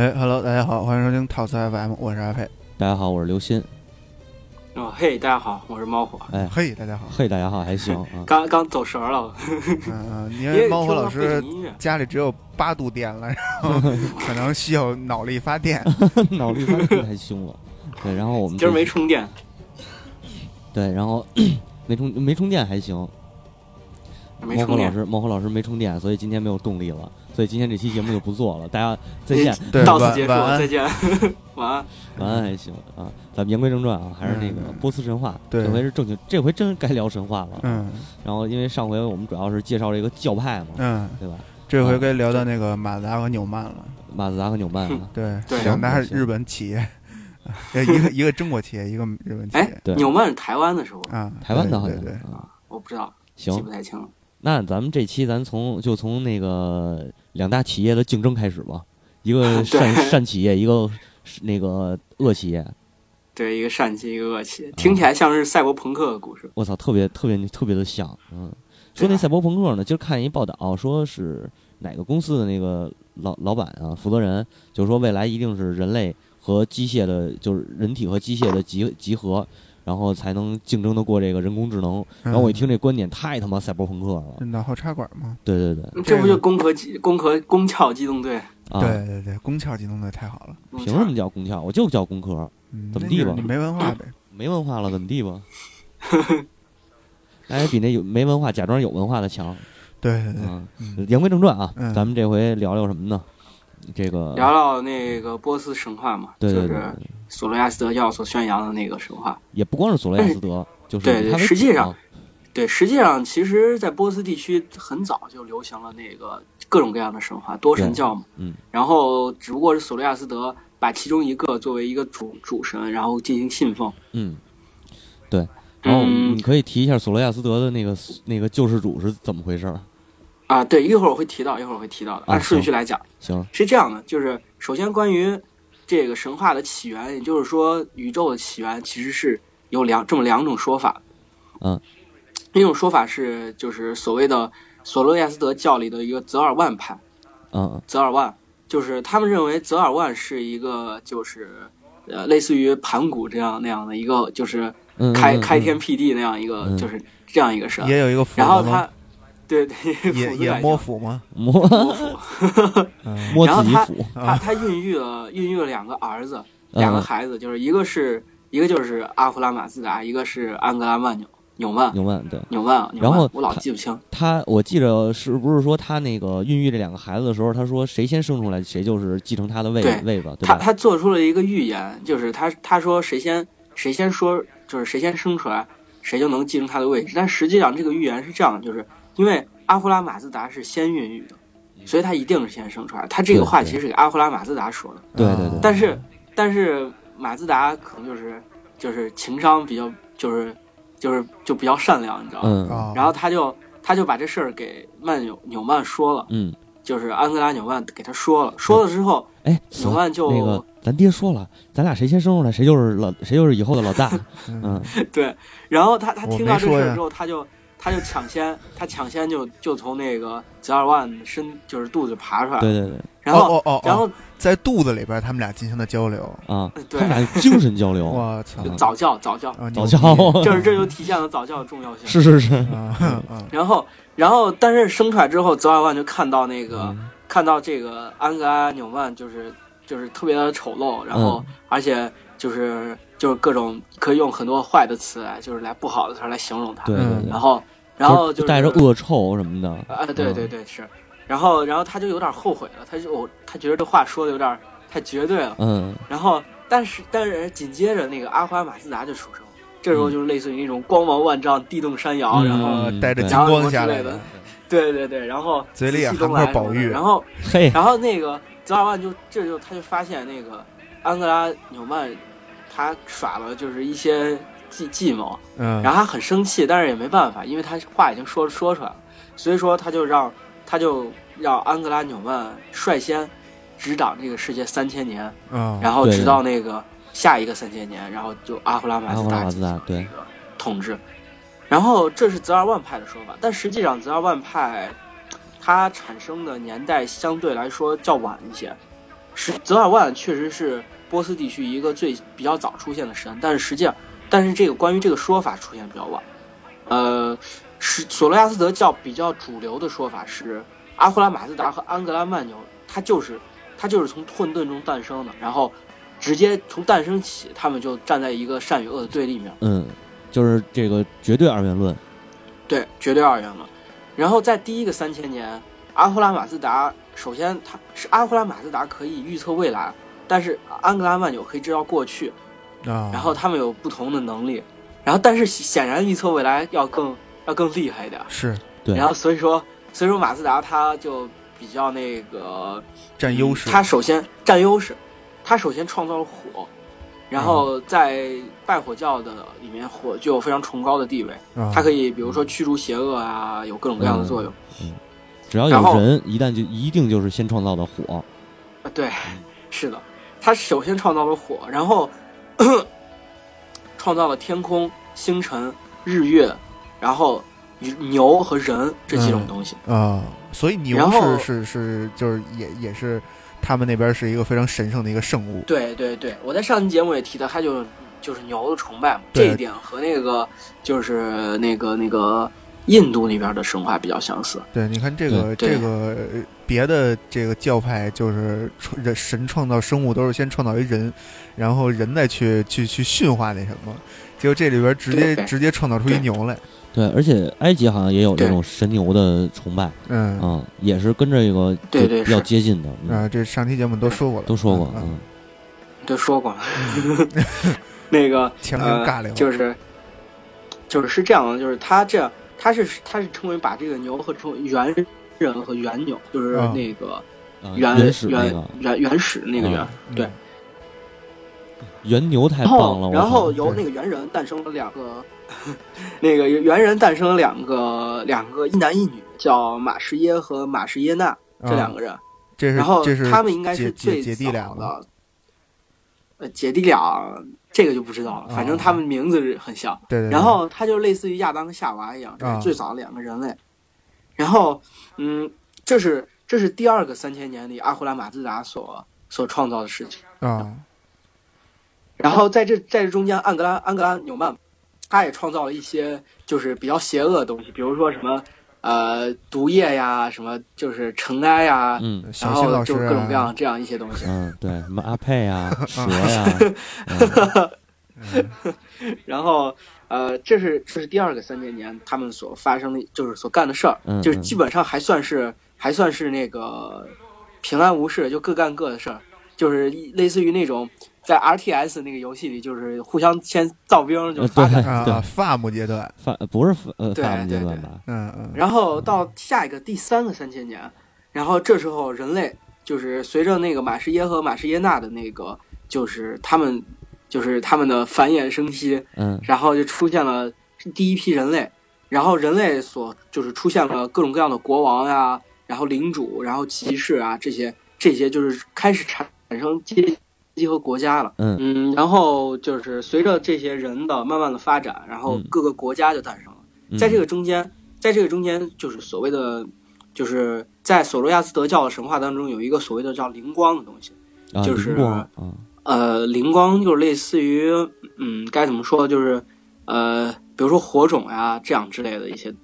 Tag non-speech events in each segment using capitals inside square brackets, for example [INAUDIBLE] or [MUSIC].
哎，Hello，大家好，欢迎收听套词 FM，我是阿佩。大家好，我是刘鑫。哦，嘿，大家好，我是猫火。哎，嘿，大家好。嘿，大家好，还行 [LAUGHS] 啊。刚刚走神了。嗯嗯，[LAUGHS] 因为猫火老师家里只有八度电了，然后 [LAUGHS] 可能需要脑力发电。脑力发电太凶了。对，然后我们今儿没充电。对，然后 [CLEARS THROAT] 没充没充电还行。猫火老师，猫火老师没充电，所以今天没有动力了。所以今天这期节目就不做了，大家再见，到此结束，再见，[LAUGHS] 晚安，晚安还行啊。咱们言归正传啊，还是那个波斯神话，这回是正经，这回真该聊神话了。嗯，然后因为上回我们主要是介绍这个教派嘛，嗯，对吧？这回该聊到那个马自达和纽曼了。马自达和纽曼，[LAUGHS] 对，两大日本企业，[LAUGHS] 一个一个中国企业，一个日本企业。对，纽曼是台湾的时候。啊，台湾的好像对。啊，我不知道，行，记不太清了。那咱们这期咱从就从那个两大企业的竞争开始吧，一个善善企业，一个那个恶企业。对，一个善企，一个恶企，听起来像是赛博朋克的故事。我操，特别特别特别的像。嗯，说那赛博朋克呢，今儿看一报道，说是哪个公司的那个老老板啊，负责人，就是说未来一定是人类和机械的，就是人体和机械的集集合。然后才能竞争得过这个人工智能。然后我一听这观点，太他妈赛博朋克了。脑后插管吗？对对对，这不就攻壳机、攻壳、攻壳机动队？对对对，攻壳机动队太好了。凭什么叫攻壳？我就叫攻壳。怎么地吧？你没文化呗？没文化了，怎么地吧？[LAUGHS] 那也比那有没文化、假装有文化的强。对对对。言归正传啊，咱们这回聊聊什么呢？这个聊聊那个波斯神话嘛，就是索罗亚斯德教所宣扬的那个神话。也不光是索罗亚斯德，就是对对，实际上，对实际上，其实，在波斯地区很早就流行了那个各种各样的神话，多神教嘛。嗯。然后，只不过是索罗亚斯德把其中一个作为一个主主神，然后进行信奉。嗯。对。然后你可以提一下索罗亚斯德的那个那个救世主是怎么回事？啊，对，一会儿我会提到，一会儿我会提到的。按顺序来讲，行，是这样的，就是首先关于这个神话的起源，也就是说宇宙的起源，其实是有两这么两种说法。嗯，一种说法是，就是所谓的索罗亚斯德教里的一个泽尔万派。嗯，泽尔万就是他们认为泽尔万是一个，就是呃，类似于盘古这样那样的一个，就是开开天辟地那样一个，就是这样一个神。也有一个，然后他。对对，也也摸斧吗？摸摸斧，摸然后他。他他孕育了孕育了两个儿子，两个孩子，就是一个是一个就是阿弗拉马自达，一个是安格拉曼纽纽曼纽曼对纽曼。然后我老记不清他，我记着是不是说他那个孕育这两个孩子的时候，他说谁先生出来，谁就是继承他的位位子。他他做出了一个预言，就是他他说谁先谁先说，就是谁先生出来，谁就能继承他的位置。但实际上这个预言是这样，就是。因为阿胡拉马自达是先孕育的，所以他一定是先生出来。他这个话其实是给阿胡拉马自达说的。对对对。但是，但是马自达可能就是就是情商比较就是就是就比较善良，你知道吗？然后他就他就把这事儿给曼纽纽曼说了。嗯。就是安哥拉纽曼给他说了，说了之后，哎，纽曼就那个咱爹说了，咱俩谁先生出来，谁就是老谁就是以后的老大。[LAUGHS] 嗯。[LAUGHS] 对。然后他他听到这事儿之后，他就。他就抢先，他抢先就就从那个泽尔万身就是肚子爬出来，对对对，然后哦哦，然后在肚子里边，他们俩进行的交流。啊，对，他们俩精神交流，我操，早教早教。早教，就是这就体现了早教的重要性，是是是，然后然后但是生出来之后，泽尔万就看到那个看到这个安格拉纽曼就是就是特别的丑陋，然后而且就是。就是各种可以用很多坏的词来，就是来不好的词来形容他。对，然后，然后就带着恶臭什么的。啊，对对对，是。然后，然后他就有点后悔了，他就他觉得这话说的有点太绝对了。嗯。然后，但是但是紧接着那个阿花马自达就出生了，这时候就是类似于那种光芒万丈、地动山摇，然后带着金光下来的。对对对，然后 [LAUGHS] 嘴里含块宝玉，然后 [LAUGHS] 嘿，然后那个泽尔万就这就他就发现那个安格拉纽曼。他耍了就是一些计计谋，嗯，然后他很生气，但是也没办法，因为他话已经说说出来了，所以说他就让他就让安格拉纽曼率先执掌这个世界三千年，嗯，然后直到那个下一个三千年，然后就阿胡拉马斯达进行这个统治，然后这是泽尔万派的说法，但实际上泽尔万派它产生的年代相对来说较晚一些。是泽尔万确实是波斯地区一个最比较早出现的神，但是实际上，但是这个关于这个说法出现比较晚。呃，是索罗亚斯德教比较主流的说法是，阿胡拉马自达和安格拉曼纽，他就是他就是从混沌中诞生的，然后直接从诞生起，他们就站在一个善与恶的对立面。嗯，就是这个绝对二元论。对，绝对二元论。然后在第一个三千年，阿胡拉马自达首先他是阿胡拉马自达可以预测未来，但是安格拉曼纽可以知道过去，啊，然后他们有不同的能力。然后，但是显然预测未来要更要更厉害一点。是，对。然后所以说，所以说马自达它就比较那个占优势。他首先占优势，它首先创造了火，然后在拜火教的里面，火具有非常崇高的地位。它可以比如说驱逐邪恶啊，有各种各样的作用。嗯，只要有人，一旦就一定就是先创造的火。啊，对，是的，他首先创造了火，然后。[COUGHS] 创造了天空、星辰、日月，然后牛和人这几种东西啊，所以牛是是是就是也也是他们那边是一个非常神圣的一个圣物。对对对，我在上期节目也提到，他就就是牛的崇拜嘛，这一点和那个就是那个那个印度那边的神话比较相似。对，你看这个这个别的这个教派就是人神创造生物都是先创造一人。然后人再去去去驯化那什么，结果这里边直接直接创造出一牛来。对，而且埃及好像也有这种神牛的崇拜，嗯啊，也是跟这个对对比较接近的。啊，这上期节目都说过了，都说过，嗯，都说过。[LAUGHS] 那个 [LAUGHS] 前面尬聊，就是就是是这样的，就是他这样，他是他是称为把这个牛和称猿人和猿牛，就是那个原原原原始那个原对。原牛太棒了，然后由那个猿人诞生了两个，[LAUGHS] 那个猿人诞生了两个两个一男一女，叫马士耶和马士耶娜这两个人。这是然后这是他们应该是最姐弟俩的。呃，姐弟俩这个就不知道了，反正他们名字很像。对对。然后他就类似于亚当和夏娃一样，这是最早的两个人类。然后，嗯，这是这是第二个三千年里阿胡拉马自达所所创造的事情啊。然后在这在这中间，安格拉安格拉纽曼，他也创造了一些就是比较邪恶的东西，比如说什么呃毒液呀，什么就是尘埃呀，嗯，然后就各种各样这样一些东西。嗯，对，什么阿佩呀，[LAUGHS] 蛇呀。[LAUGHS] 然后呃，这是这是第二个三千年他们所发生的，就是所干的事儿，就是基本上还算是还算是那个平安无事，就各干各的事儿，就是类似于那种。在 R T S 那个游戏里，就是互相先造兵，就发展啊，farm 阶段发不是呃 farm 阶段吧？嗯嗯。然后到下一个第三个三千年，然后这时候人类就是随着那个马士耶和马士耶娜的那个，就是他们就是他们的繁衍生息，嗯，然后就出现了第一批人类，然后人类所就是出现了各种各样的国王呀，然后领主，然后骑士啊这些这些就是开始产生阶。和国家了，嗯嗯，然后就是随着这些人的慢慢的发展，然后各个国家就诞生了。在这个中间，在这个中间，就是所谓的，就是在索罗亚斯德教的神话当中，有一个所谓的叫灵光的东西，就是呃，灵光就是类似于，嗯，该怎么说，就是呃，比如说火种呀这样之类的一些，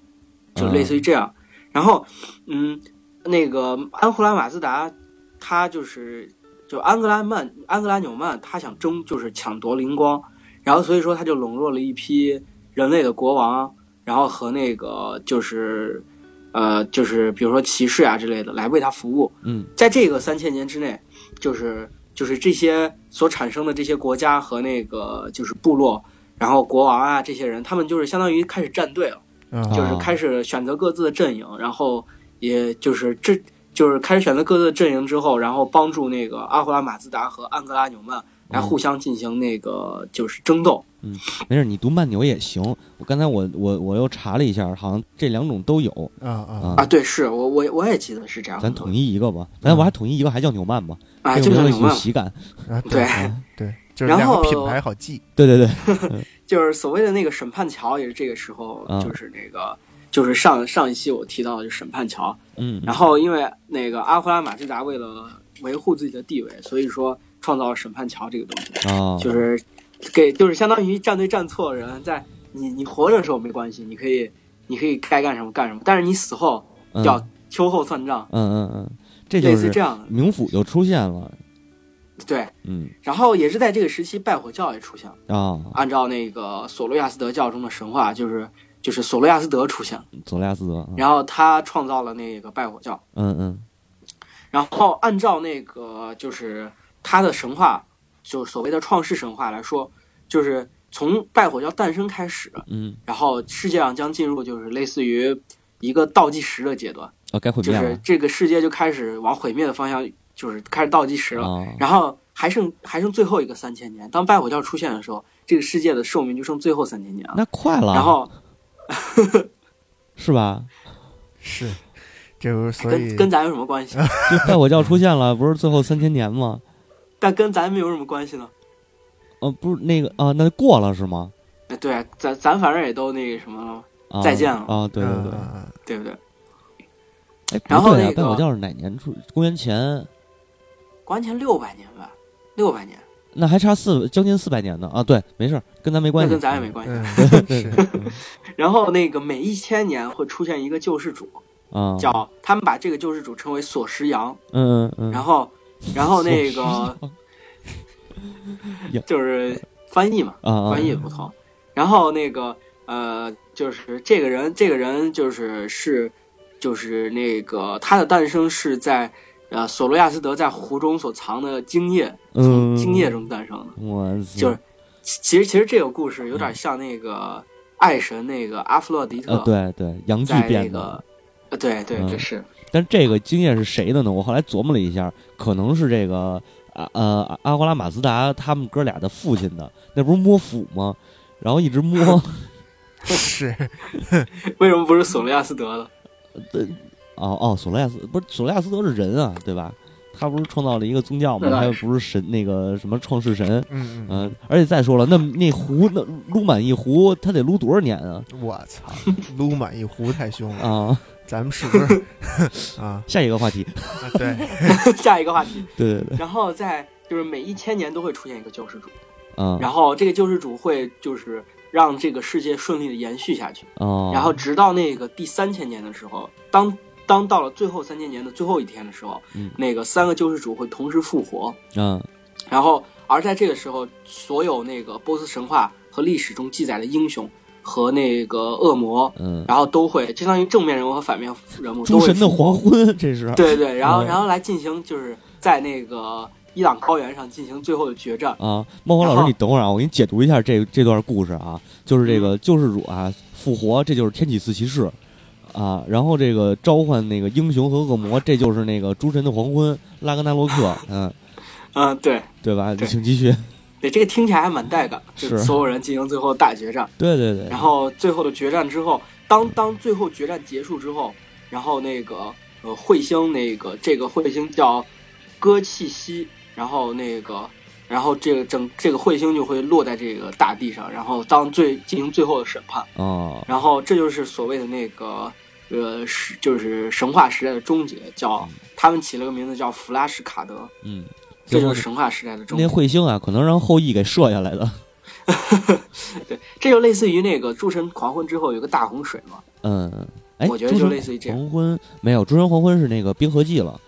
就类似于这样。然后，嗯，那个安胡拉马斯达，他就是。就安格拉曼、安格拉纽曼，他想争，就是抢夺灵光，然后所以说他就笼络了一批人类的国王，然后和那个就是，呃，就是比如说骑士啊之类的来为他服务。嗯，在这个三千年之内，就是就是这些所产生的这些国家和那个就是部落，然后国王啊这些人，他们就是相当于开始站队了，就是开始选择各自的阵营，然后也就是这。就是开始选择各自的阵营之后，然后帮助那个阿胡拉马自达和安格拉纽曼来互相进行那个就是争斗。嗯，没事，你读慢牛也行。我刚才我我我又查了一下，好像这两种都有。啊啊啊！对，是我我我也记得是这样。咱统一一个吧，咱我还统一一个，还叫纽曼吧？啊，就是有喜感。[LAUGHS] 对对，[LAUGHS] 就是两个品牌好记。对对对，[LAUGHS] 就是所谓的那个审判桥，也是这个时候，就是那个。就是上上一期我提到的就审判桥，嗯，然后因为那个阿胡拉马自达为了维护自己的地位，所以说创造了审判桥这个东西，啊，就是给就是相当于站对站错的人，在你你活着的时候没关系，你可以你可以该干什么干什么，但是你死后嗯。要秋后算账，嗯嗯嗯，这就类似是这样的，冥府就出现了，对。嗯。然后也是在这个时期，拜火教也出现了。啊，按照那个索罗亚斯德教中的神话，就是就是索罗亚斯德出现了，索罗亚斯德，啊然后他创造了那个拜火教。嗯嗯然后按照那个就是他的神话，就是所谓的创世神话来说，就是从拜火教诞生开始，嗯，然后世界上将进入就是类似于一个倒计时的阶段，哦，该毁就是这个世界就开始往毁灭的方向，就是开始倒计时了。啊，然后还剩还剩最后一个三千年，当拜火教出现的时候，这个世界的寿命就剩最后三千年了。那快了，然后 [LAUGHS] 是吧？是，这不是所以跟跟咱有什么关系？[LAUGHS] 就拜火教出现了，不是最后三千年吗？但跟咱们有什么关系呢？哦，不是那个啊，那过了是吗？哎对，咱咱反正也都那个什么了，啊再见了啊！对对对，对不对？哎，然后不对啊，那个拜火教是哪年出？公元前，公元前六百年吧，六百年，那还差四将近四百年呢啊！对，没事儿，跟咱没关系，那跟咱也没关系。[LAUGHS] 是，[LAUGHS] 然后那个每一千年会出现一个救世主，啊，叫他们把这个救世主称为索石羊。嗯嗯嗯，然后，[LAUGHS] 然后那个就是翻译嘛，翻译不同。然后那个呃，就是这个人，这个人就是是就是那个他的诞生是在呃索罗亚斯德在湖中所藏的精液，从嗯精液中诞生的。我就是其其实其实这个故事有点像那个爱神那个阿弗洛狄特，呃，对对，阳具在那变的。呃对对嗯这是但这个精液是谁的呢？我后来琢磨了一下，可能是这个啊呃阿瓜拉马斯达他们哥俩的父亲的，那不是摸斧吗？然后一直摸，[LAUGHS] 是，[LAUGHS] 为什么不是索罗亚斯德的？哦哦，索罗亚斯不是索罗亚斯德是人啊，对吧？他不是创造了一个宗教吗？他又不是神，那个什么创世神。嗯嗯，嗯、而且再说了，那那壶那撸满一壶，他得撸多少年啊？我操，撸满一壶太凶了，啊！咱们是不是 [LAUGHS] 啊？下一个话题，啊对，[LAUGHS] 下一个话题，对对对，然后在就是每一千年都会出现一个救世主，啊然后这个救世主会就是让这个世界顺利的延续下去，哦，然后直到那个第三千年的时候，当当到了最后三千年的最后一天的时候，嗯。那个三个救世主会同时复活，嗯。然后而在这个时候，所有那个波斯神话和历史中记载的英雄和那个恶魔，嗯，然后都会相当于正面人物和反面人物都诸神的黄昏，这是。对对，然后嗯。然后来进行就是在那个伊朗高原上进行最后的决战。啊，孟红老师，你等会儿啊，我给你解读一下这这段故事啊，就是这个救世主啊复活，这就是天启四骑士啊，然后这个召唤那个英雄和恶魔，这就是那个诸神的黄昏，拉格纳洛克，嗯，嗯，对对吧？对请继续，对，这个听起来还蛮带感，就是所有人进行最后大决战。对对对，然后最后的决战之后，当当最后决战结束之后，然后那个呃彗星那个这个彗星叫哥契西，然后那个然后这个整这个彗星就会落在这个大地上，然后当最进行最后的审判，哦，然后这就是所谓的那个呃是就是神话时代的终结，叫他们起了个名字叫弗拉什卡德，嗯，这就是神话时代的终结那。彗星啊，可能让后羿给射下来的，[LAUGHS] 对，这就类似于那个诸神黄昏之后有个大洪水嘛。嗯，哎，我觉得就类似于这样黄昏没有，诸神黄昏是那个冰河纪了，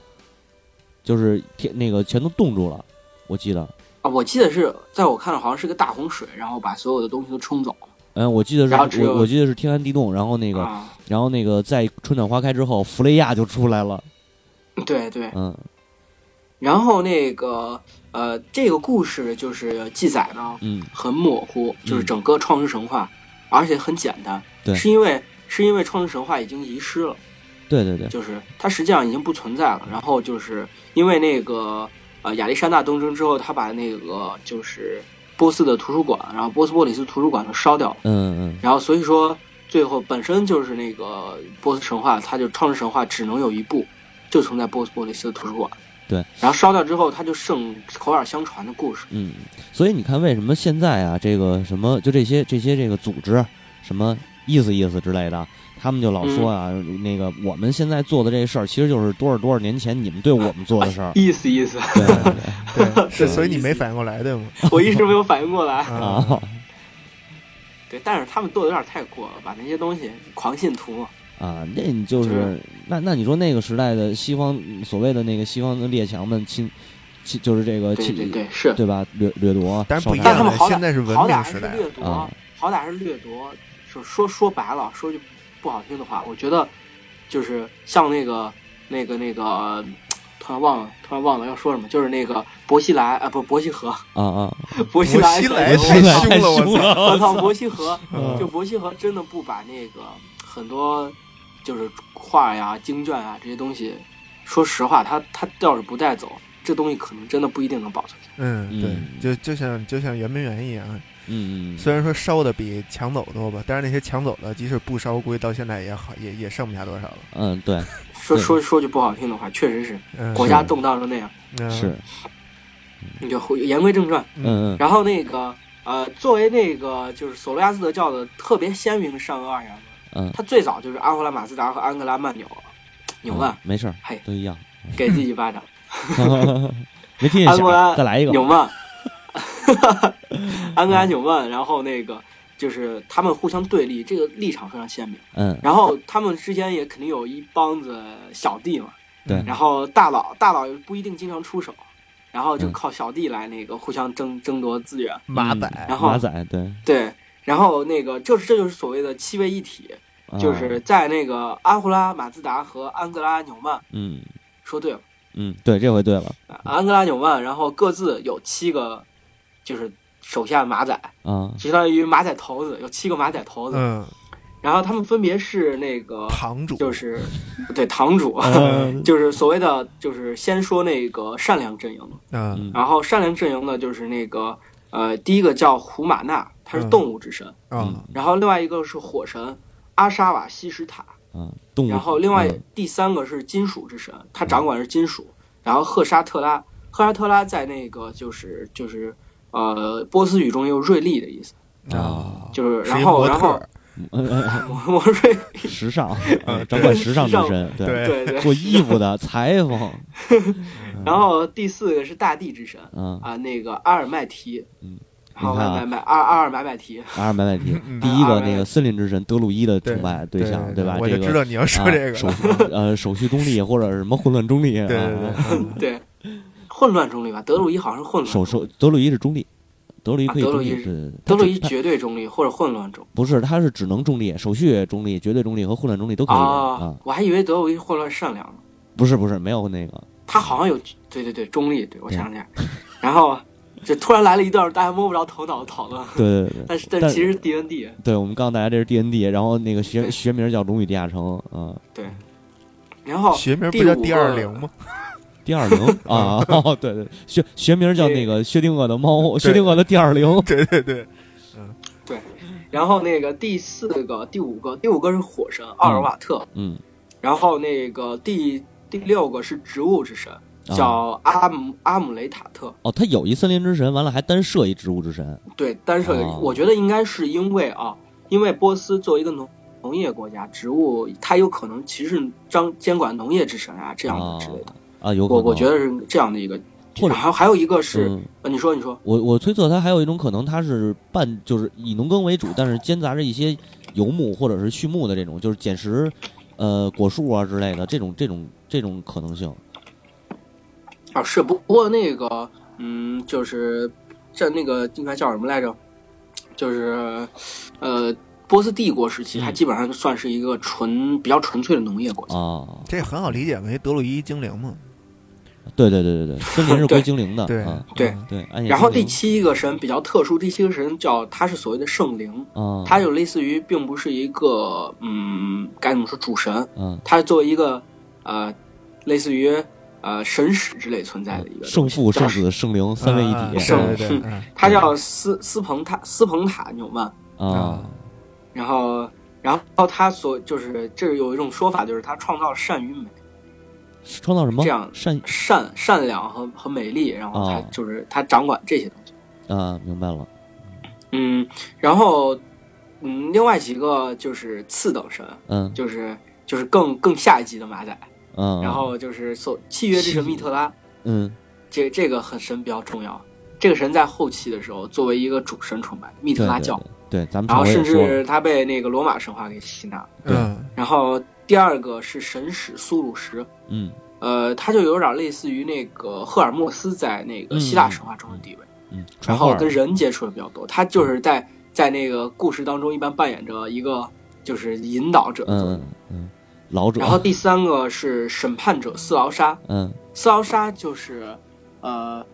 就是天那个全都冻住了，我记得。啊，我记得是在我看来好像是个大洪水，然后把所有的东西都冲走了。嗯，我记得是我我记得是天寒地冻，然后那个啊，然后那个在春暖花开之后，弗雷亚就出来了。对对。嗯然后那个呃，这个故事就是记载呢嗯很模糊，就是整个创世神话，而且很简单。对是因为是因为创世神话已经遗失了，对对对，就是它实际上已经不存在了。然后就是因为那个呃亚历山大东征之后，他把那个就是波斯的图书馆，然后波斯波里斯图书馆都烧掉了。嗯嗯然后所以说最后本身就是那个波斯神话，它就创世神话只能有一部，就存在波斯波利斯的图书馆。对，然后烧掉之后，它就剩口耳相传的故事。嗯，所以你看，为什么现在啊，这个什么就这些这些这个组织，什么意思意思之类的。他们就老说啊，那个我们现在做的这事儿，其实就是多少多少年前你们对我们做的事儿。[LAUGHS] 意思意思，对对对对，是，所以你没反应过来，对吗？[LAUGHS] 我一直没有反应过来。[LAUGHS] 啊，对，但是他们做的有点太过了，把那些东西狂信徒。啊，那你就就是那那你说那个时代的西方所谓的那个西方的列强们侵侵就是这个对侵对对，是。对吧？掠掠夺，但是不一烧杀但他们好歹现在是文好歹是明时代掠夺，啊好歹是掠夺。说说说白了，说句不好听的话，我觉得就是像那个那个那个，突然忘了，突然忘了要说什么，就是那个伯希莱啊，不伯希和，啊啊，伯希莱伯希莱太太凶了，我操！了，我操，伯希和嗯。就伯希和真的不把那个很多就是画呀、经卷啊这些东西，说实话，他他要是不带走，这东西可能真的不一定能保存下来。嗯，嗯。对，就就像就像圆明园一样，嗯嗯，虽然说烧的比抢走多吧，但是那些抢走的，即使不烧，估计到现在也好，也也剩不下多少了。嗯对 [LAUGHS] 说说说句不好听的话，确实是嗯，国家动荡成那样。嗯。是，你就言归正传，嗯嗯。然后那个呃，作为那个就是索罗亚斯德教的特别鲜明的善恶二元论，嗯，他最早就是阿胡拉马自达和安格拉曼纽纽曼嗯没事儿嘿，都一样，[LAUGHS] 给自己一巴掌，没听见安格拉响，再来一个，纽曼，[LAUGHS] 安格拉纽曼，然后那个就是他们互相对立，这个立场非常鲜明。嗯。然后他们之间也肯定有一帮子小弟嘛，对。然后大佬大佬又不一定经常出手，然后就嗯靠小弟来那个互相争争夺资源。嗯马仔，然后马仔对，对，然后那个就是这就是所谓的七位一体，啊。就是在那个阿胡拉马自达和安哥拉纽曼嗯。说对了，嗯，对，这回对了。安哥拉纽曼，然后各自有七个，就是手下马仔，啊，相当于马仔头子，有七个马仔头子，嗯，然后他们分别是那个堂主就是 [LAUGHS] 对堂主，嗯。[LAUGHS] 就是所谓的就是先说那个善良阵营，嗯。嗯。然后善良阵营呢就是那个呃第一个叫胡马纳，他是嗯。动物之神，嗯。然后另外一个是火神阿沙瓦西什塔，嗯，动物，然后另外嗯。第三个是金属之神，他掌管是金属，然后赫沙特拉，赫沙特拉在那个就是就是呃波斯语中也有锐利的意思，啊，就是然后然后特，嗯嗯嗯魔魔锐，[LAUGHS] 时尚，嗯 [LAUGHS] 掌管时尚之时尚身，对，对，做衣服的裁缝，[LAUGHS] 然后第四个是大地之神嗯，啊，那个阿尔麦提，嗯，然后你看啊买买阿阿尔买买提，阿尔买买提嗯，第一个那个森林之神德鲁伊的崇拜对象，对吧？我这个就知道你要说啊这个，手呃手续中立或者什么混乱中立，对对对，混乱中立吧，德鲁伊好像是混乱。手中立，手德鲁伊是中立，德鲁伊可以中立，啊德鲁伊是对对对，德鲁伊绝对中立或者混乱中。不是，他是只能中立，手续中立、绝对中立和混乱中立都可以啊啊，，我还以为德鲁伊混乱善良呢。不是不是没有那个，他好像有对对对中立，对我想起来，然后就突然来了一段大家摸不着头脑的讨论，对 [LAUGHS] 对对。对。[LAUGHS] 但是但但其实是 D N D 对，我们告诉大家这是 D N D，然后那个学学名叫龙与地下城啊，对，然后学名不叫 D 二零吗？第二零 [LAUGHS] 啊，哦 [LAUGHS] 对对，学学名叫那个薛定谔的猫，薛定谔的第二零，[LAUGHS] 对对对，嗯，对然后那个第四个、第五个，第五个是火神奥尔瓦特，嗯。然后那个第第六个是植物之神，啊。叫阿姆阿姆雷塔特。哦，他有一森林之神，完了还单设一植物之神，对，单设哦。我觉得应该是因为啊，因为波斯作为一个农农业国家，植物它有可能其实是张监管农业之神啊这样的之类的。啊，有可能，我我觉得是这样的一个，或者还还有一个是，你说你说，我我推测它还有一种可能，它是半就是以农耕为主，但是兼杂着一些游牧或者是畜牧的这种，就是捡食，呃，果树啊之类的这种这种这种可能性。啊是不不过那个，嗯，就是这那个应该叫什么来着？就是呃，波斯帝国时期，嗯它基本上算是一个纯比较纯粹的农业国家。啊，这很好理解嘛，因为德鲁伊精灵嘛，对对对对对，森林是归精灵的，对啊对嗯对。然后第七个神比较特殊，第七个神叫它是所谓的圣灵，啊，它就类似于并不是一个嗯该怎么说主神，嗯，它作为一个呃类似于呃神使之类存在的一个圣父、圣子、圣灵三位一体圣对对对，嗯它叫斯斯彭塔斯彭塔纽曼，啊然后然后他所就是这有一种说法，就是他创造善与美，创造什么这样善善善良和和美丽，然后他哦就是他掌管这些东西。啊？明白了，嗯，然后嗯，另外几个就是次等神，嗯就是就是更更下一级的马仔，嗯，然后就是所契约之神密特拉，嗯这这个很神比较重要。这个神在后期的时候作为一个主神崇拜，密特拉教，对，对咱们然后甚至他被那个罗马神话给吸纳。对嗯然后第二个是神使苏鲁什，嗯。呃，他就有点类似于那个赫尔墨斯在那个希腊神话中的地位，嗯，然后跟人接触的比较多。他就是在在那个故事当中一般扮演着一个就是引导者。嗯嗯老者，然后第三个是审判者斯劳沙，嗯。斯劳沙就是呃。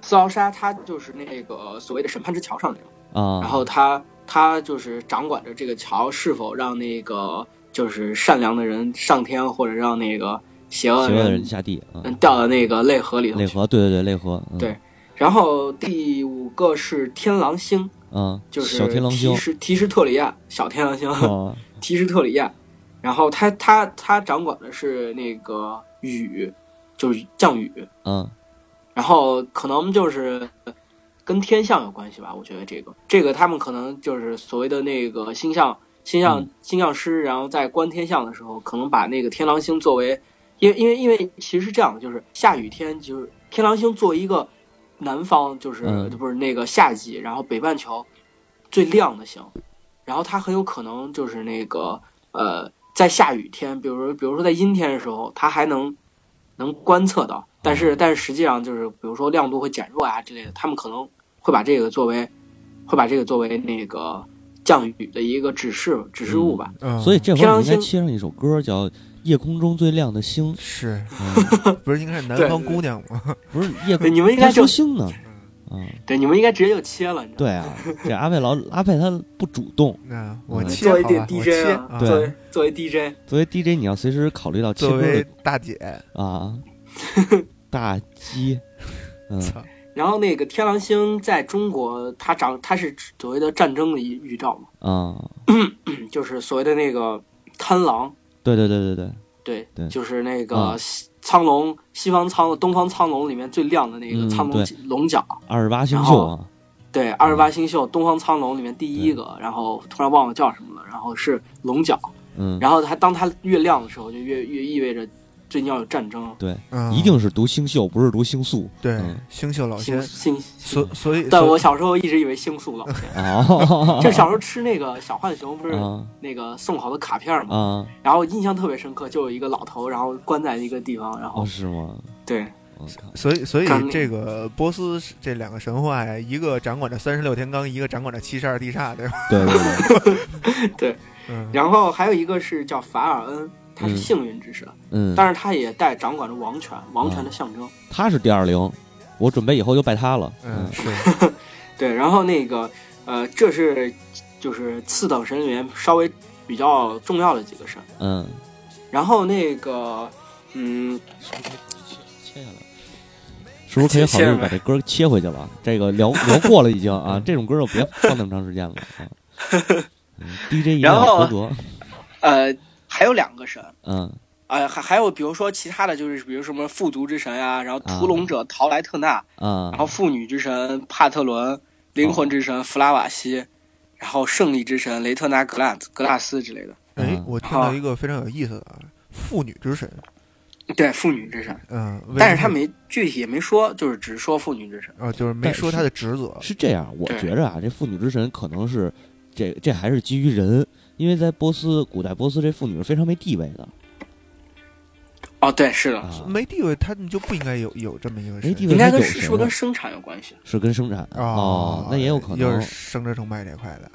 斯劳沙他就是那个所谓的审判之桥上的人，啊，然后他他就是掌管着这个桥是否让那个就是善良的人上天，或者让那个邪恶的人人下地掉到那个泪河里头。泪河，对对对，泪河，嗯对然后第五个是天狼星，嗯，就是小天狼星提，什提什特里亚小天狼星，啊 [LAUGHS] 提什特里亚。然后他他他掌管的是那个雨，就是降雨。嗯然后可能就是跟天象有关系吧，我觉得这个这个他们可能就是所谓的那个星象星象嗯。星象师，然后在观天象的时候，可能把那个天狼星作为，因为因为因为其实是这样的，就是下雨天就是天狼星作为一个南方就是、嗯。不是那个夏季，然后北半球最亮的星，然后它很有可能就是那个呃在下雨天，比如说比如说在阴天的时候，它还能能观测到，但是但是实际上就是比如说亮度会减弱啊之类的，他们可能会把这个作为会把这个作为那个降雨的一个指示指示物吧。嗯，所以这会儿你应该切上一首歌，叫《夜空中最亮的星》是嗯，不是应该是南方姑娘吗？[LAUGHS] 不是夜，空，你们应该说星呢，啊，对，你们应该直接就切了，你知道？对啊，这阿佩老阿佩他不主动，那我嗯作为切好吧，我 DJ 切对作为作为 DJ，作为 DJ 你要随时考虑到切歌作为的大姐，啊，[LAUGHS] 大鸡，嗯操 [LAUGHS] 然后那个天狼星在中国，它长它是所谓的战争的预预兆嘛，啊，[CLEARS THROAT] 就是所谓的那个贪狼，对对对对对，对，对。就是那个苍龙、西方苍东方苍龙里面最亮的那个嗯苍龙对。龙角，二十八星宿。啊，对，二十八星宿东方苍龙里面第一个，然后突然忘了叫什么了，然后是龙角，嗯，然后它当它越亮的时候，就越越意味着最近要有战争，对，嗯，一定是读星宿，不是读星宿。对嗯。星宿老星仙，星，所所以但所我小时候一直以为星宿老仙，啊，[LAUGHS] 就小时候吃那个小浣熊不是啊那个送好的卡片嘛，啊，然后印象特别深刻，就有一个老头，然后关在一个地方，然后哦是吗？对。我靠，所以所以这个波斯是这两个神话呀，一个掌管着三十六天罡，一个掌管着七十二地煞，对吧？对对。[LAUGHS] 对，嗯，然后还有一个是叫法尔恩，他是嗯幸运之神，嗯，但是他也带掌管着王权，王权的象征。他是第二零，我准备以后就拜他了，嗯，是，[LAUGHS] 对，然后那个呃，这是就是次等神里面稍微比较重要的几个神。嗯，然后那个嗯，切下来。是不是可以考虑把这歌切回去了？这个聊聊过了已经啊，这种歌就别放那么长时间了啊。嗯 [LAUGHS] DJ 一定要然后合格，呃，还有两个神。嗯。呃，还还有比如说其他的就是，比如什么富足之神呀、然后屠龙者陶莱特纳，嗯然后妇女之神帕特伦，灵魂之神弗拉瓦西，然后胜利之神雷特纳格拉格拉斯之类的。哎嗯，我听到一个非常有意思的啊，妇女之神，对，妇女之神，嗯，但是他没具体也没说，就是只说妇女之神。啊，就是没说他的职责，是这样，我觉着啊，这妇女之神可能是这这还是基于人，因为在波斯古代波斯这妇女是非常没地位的哦，对，是的，啊，没地位，他们就不应该有有这么一个神没地位应该跟是是不是跟生产有关系？是跟生产哦，那也有可能，就是生殖崇拜这块的，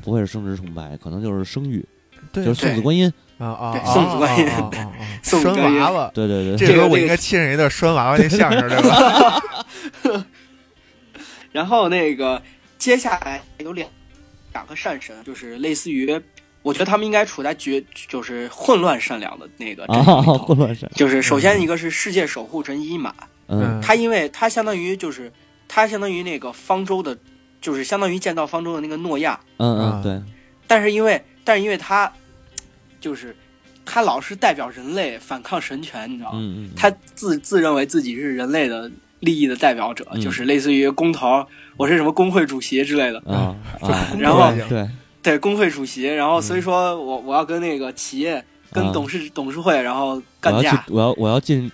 不会是生殖崇拜，可能就是生育，对，就是送子观音，啊啊送子观音 [LAUGHS] 拴娃娃，对对对，这时候我应该亲人一段拴娃娃那相声，对吧？[LAUGHS] 然后那个接下来有两两个善神，就是类似于，我觉得他们应该处在绝就是混乱善良的那个阵啊，营。混乱神，就是首先一个是世界守护神伊玛，嗯。他因为他相当于就是他相当于那个方舟的，就是相当于建造方舟的那个诺亚，嗯啊嗯，对，但是因为但是因为他就是他老是代表人类反抗神权，你知道吗？嗯嗯，他自自认为自己是人类的利益的代表者，嗯。就是类似于工头，我是什么工会主席之类的。啊啊，然后对，对工会主席，然后嗯所以说我我要跟那个企业、跟啊。董事董事会，然后干架，，我要我要进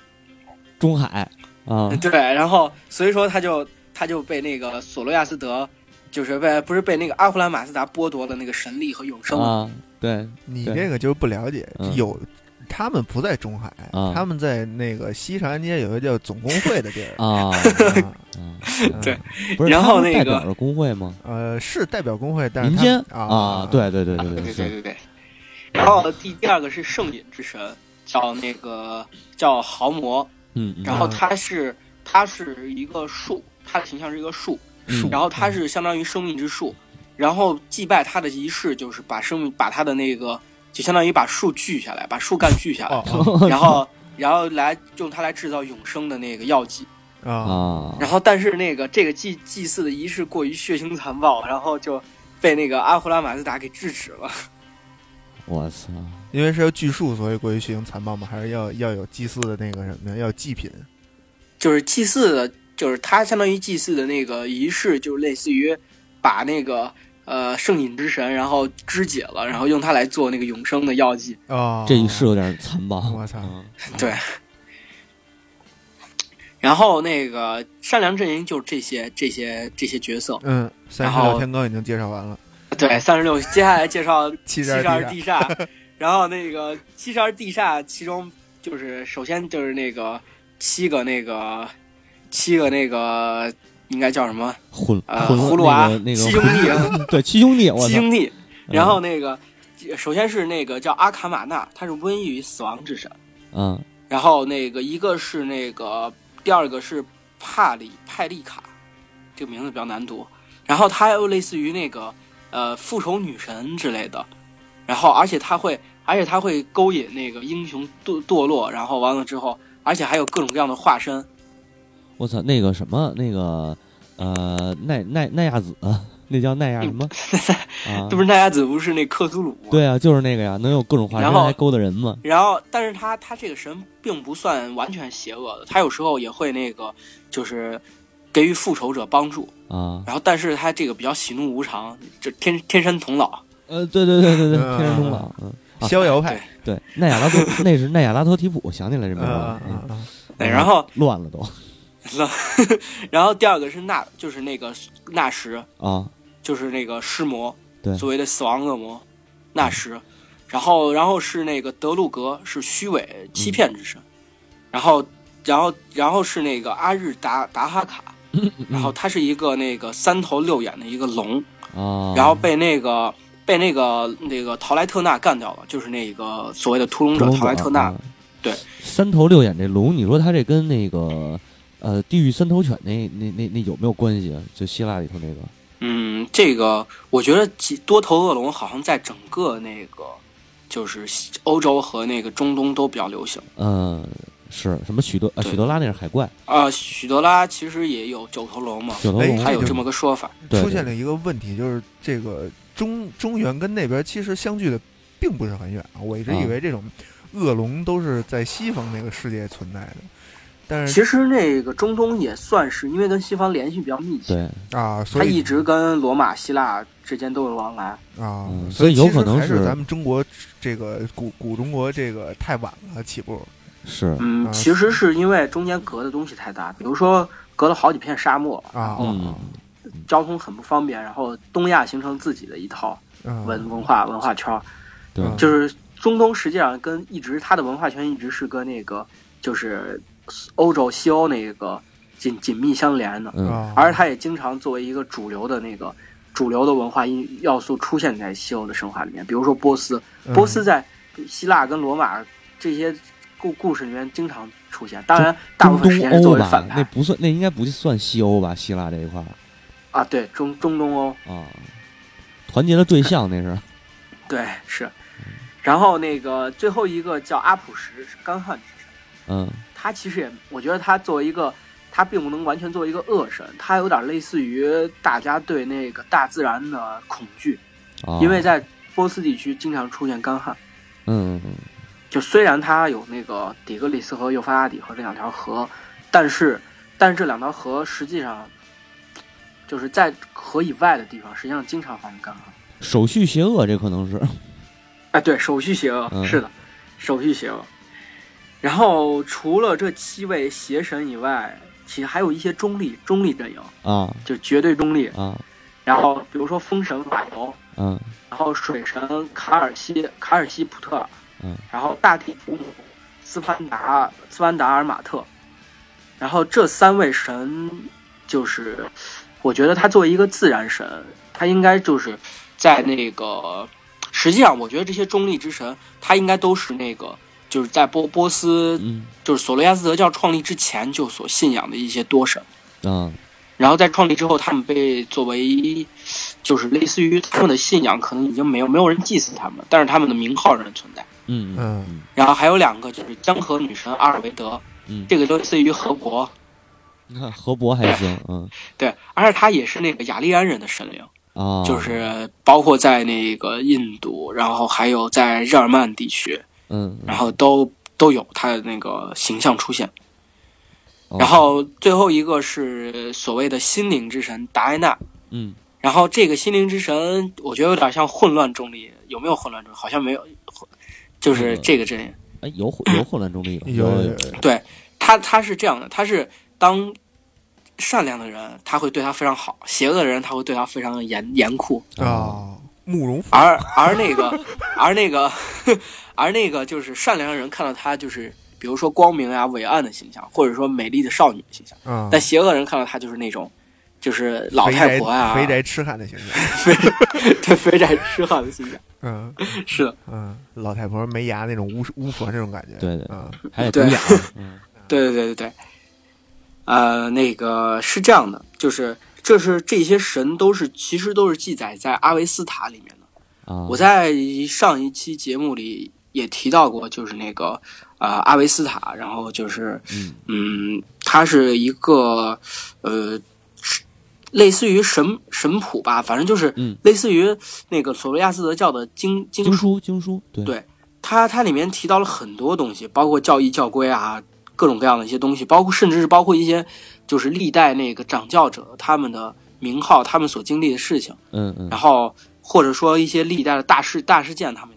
中海。啊。[LAUGHS] 对，然后所以说他就他就被那个索罗亚斯德，就是被不是被那个阿弗兰马斯达剥夺了那个神力和永生？啊，对，你这个就是不了解，嗯。有他们不在中海，啊。他们在那个西长安街有个叫总工会的地儿。啊，[LAUGHS] 对，不是，然后那个他们代表着工会吗？呃，是代表工会，但是民他啊，对对对对对对是对对。然后第第二个是圣饮之神，叫那个叫豪魔，嗯，嗯。然后他是他是一个树，他的形象是一个树，树然后他是相当于生命之树，然后祭拜他的仪式就是把生命把他的那个就相当于把树锯下来，把树干锯下来，[LAUGHS] 然后然后来用它来制造永生的那个药剂。啊啊，然后但是那个这个祭祭祀的仪式过于血腥残暴，然后就被那个阿胡拉马自达给制止了。[LAUGHS] 我操，因为是要锯树，所以过于血腥残暴嘛，还是要要有祭祀的那个什么呀，要有祭品。就是祭祀的，就是它相当于祭祀的那个仪式，就是类似于把那个呃圣饮之神，然后肢解了，然后用它来做那个永生的药剂。哦，这是有点残暴，我操。嗯。对。[LAUGHS] 然后那个善良阵营就是这些这些这些角色。嗯，三十然后六天罡已经介绍完了，对，三十六，接下来介绍七七十二地地煞，[LAUGHS] 然后那个七十二地煞，其中就是首先就是那个七个那个七个那个应该叫什么？混葫芦娃、那个那个七兄弟啊，[LAUGHS] 对七兄弟，七兄弟。嗯然后那个首先是那个叫阿卡玛纳，他是瘟疫与死亡之神。嗯然后那个一个是那个第二个是帕里派利卡，这个名字比较难读。然后他又类似于那个呃复仇女神之类的，然后而且他会而且他会勾引那个英雄堕堕落，然后完了之后，而且还有各种各样的化身。我操，那个什么，那个呃，奈奈奈亚子，那叫奈亚什么啊这？[LAUGHS] 不是奈亚子不是那克苏鲁吗？对啊，就是那个呀，能有各种化身然后还勾搭人吗？然后，但是他他这个神并不算完全邪恶的，他有时候也会那个就是给予复仇者帮助。啊，然后，但是他这个比较喜怒无常，就天天山童姥。呃，对对对对对，嗯天山童姥，嗯，啊逍遥派，对，奈亚拉托，[LAUGHS] 那是奈亚拉托提普，我想起来这名啊字啊了，啊啊！对，然后，乱了都 [LAUGHS] 然后第二个是纳，就是那个纳什，啊，就是那个尸魔，对所谓的死亡恶魔，纳什。然后，然后是那个德鲁格，是虚伪欺骗之神。然后，然后，然后是那个阿日达达哈卡，[LAUGHS] 然后他是一个那个三头六眼的一个龙。啊，然后被那个被那个那个陶莱特纳干掉了，就是那个所谓的屠龙者陶莱特纳。啊对，三头六眼这龙，你说他这跟那个呃地狱三头犬那那那那有没有关系啊？就希腊里头那个嗯，这个我觉得几多头恶龙好像在整个那个就是欧洲和那个中东都比较流行。嗯，是什么许多啊？许多拉那是海怪，啊、许多拉其实也有九头龙嘛，哎九头龙还有这么个说法。对出现了一个问题，就是这个中中原跟那边其实相距的并不是很远啊。我一直以为这种恶龙都是在西方那个世界存在的，但是其实那个中东也算是，因为跟西方联系比较密切，对，啊，所以它一直跟罗马、希腊之间都有往来。啊，嗯所所以有可能是咱们中国这个古古中国这个太晚了起步是嗯，啊其实是因为中间隔的东西太大，比如说隔了好几片沙漠，啊，嗯交通很不方便，然后东亚形成自己的一套啊文文化文化圈，对嗯就是中东实际上跟一直它的文化圈一直是跟那个就是欧洲西欧那个紧紧密相连的，嗯。啊，而它也经常作为一个主流的那个主流的文化因要素出现在西欧的神话里面，比如说波斯，嗯。波斯在希腊跟罗马这些故故事里面经常出现，当然大部分时间是作为反，派。那不算，那应该不算西欧吧？希腊这一块儿。啊，对中中东欧。啊，团结的对象那是。[LAUGHS] 对，是。然后那个最后一个叫阿普什，是干旱之神。嗯他其实也，我觉得他作为一个，他并不能完全作为一个恶神，他有点类似于大家对那个大自然的恐惧，啊，因为在波斯地区经常出现干旱。嗯嗯就虽然它有那个底格里斯河、幼发拉底河这两条河，但是但是这两条河实际上就是在河以外的地方，实际上经常发生干旱。手续邪恶，这可能是，哎，对，手续邪恶、嗯是的，手续邪恶。然后除了这七位邪神以外，其实还有一些中立中立阵营，啊。就绝对中立。啊。然后比如说风神马尤，嗯。然后水神卡尔西卡尔西普特尔，嗯。然后大地祖母斯潘达斯潘达尔马特，然后这三位神就是，我觉得他作为一个自然神，他应该就是在那个，实际上我觉得这些中立之神，他应该都是那个就是在波波斯嗯。就是索罗亚斯德教创立之前就所信仰的一些多神。嗯然后在创立之后，他们被作为，就是类似于他们的信仰，可能已经没有没有人祭祀他们，但是他们的名号仍然存在。嗯嗯嗯。然后还有两个就是江河女神阿尔维德，嗯，这个类似于河伯，你看河伯还行，嗯。对，而且他也是那个雅利安人的神灵，啊，就是包括在那个印度，然后还有在日耳曼地区，嗯，然后都都有他的那个形象出现。哦然后最后一个是所谓的心灵之神达埃纳，嗯然后这个心灵之神，我觉得有点像混乱中立，有没有混乱中立？好像没有，就是这个阵营。哎有有混乱中立吧？有有有对他，他是这样的，他是当善良的人，他会对他非常好；邪恶的人，他会对他非常的严严酷。啊，慕容而而那个，而那个，而那个就是善良的人看到他就是，比如说光明呀、伟岸的形象，或者说美丽的少女的形象；嗯，但邪恶人看到他就是那种，就是老太婆啊、肥宅痴汉的形象，[LAUGHS] 对肥宅痴汉的形象。嗯。是的，嗯，老太婆没牙那种巫巫婆那种感觉，对对嗯。[LAUGHS] 对。对对对对对，呃，那个是这样的，就是这是这些神都是其实都是记载在阿维斯塔里面的。啊，我在上一期节目里也提到过，就是那个啊、呃阿维斯塔，然后就是嗯嗯，它是一个呃。是类似于神神谱吧，反正就是嗯类似于那个索罗亚斯德教的经经经书经书对对它它里面提到了很多东西，包括教义教规啊，各种各样的一些东西，包括甚至是包括一些就是历代那个掌教者他们的名号，他们所经历的事情，嗯嗯然后或者说一些历代的大事大事件，他们。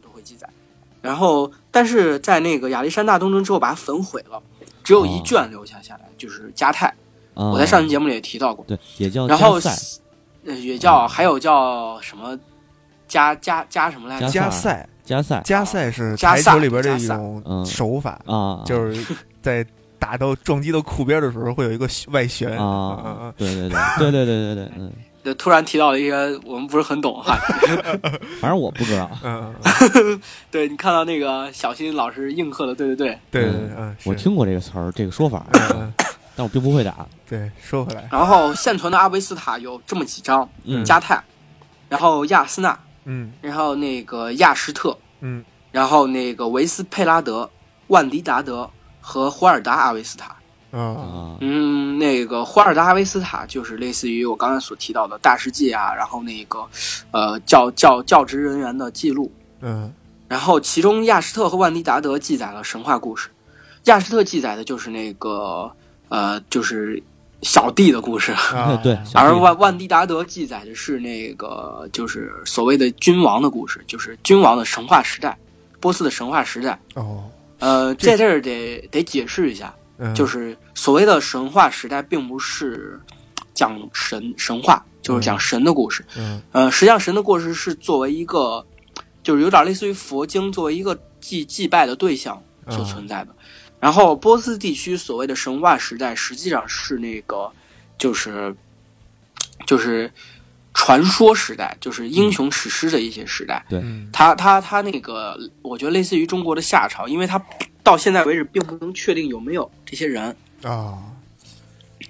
然后，但是在那个亚历山大东征之后，把它焚毁了，只有一哦。卷留下下来，就是迦太。啊，我在上期节目里也提到过。对也叫然后加塞。呃，也叫还有叫什么加加加什么来着？加加塞。加塞。加塞是台加塞球里边的一种嗯手法，啊，就是在打到撞击到库边的时候会有一个外旋啊，对对对对对对对对，嗯，就突然提到了一些我们不是很懂哈。[LAUGHS] 反正我不知道，[LAUGHS] 嗯，嗯 [LAUGHS] 对你看到那个小新老师应和的，对对对。对对嗯对，嗯，我听过这个词儿这个说法，但我并不会打，对，说回来，然后现存的阿维斯塔有这么几张：嗯。加泰，然后亚斯纳，嗯。然后那个亚什特，嗯。然后那个维斯佩拉德、万迪达德和胡尔达阿维斯塔。啊。啊，嗯，那个霍尔达阿维斯塔就是类似于我刚才所提到的大世界啊，然后那个呃教教教职人员的记录。嗯。然后其中亚什特和万迪达德记载了神话故事，亚什特记载的就是那个呃就是小弟的故事，[LAUGHS] 啊，对，小而万万迪达德记载的是那个就是所谓的君王的故事，就是君王的神话时代，波斯的神话时代。哦，呃，这在这儿得得解释一下，嗯就是所谓的神话时代，并不是讲神神话，就是讲神的故事。嗯呃，实际上神的故事是作为一个，就是有点类似于佛经作为一个祭祭拜的对象所存在的。然后波斯地区所谓的神话时代，实际上是那个就是就是传说时代，就是英雄史诗的一些时代。嗯他他他那个，我觉得类似于中国的夏朝，因为他到现在为止并不能确定有没有这些人，啊，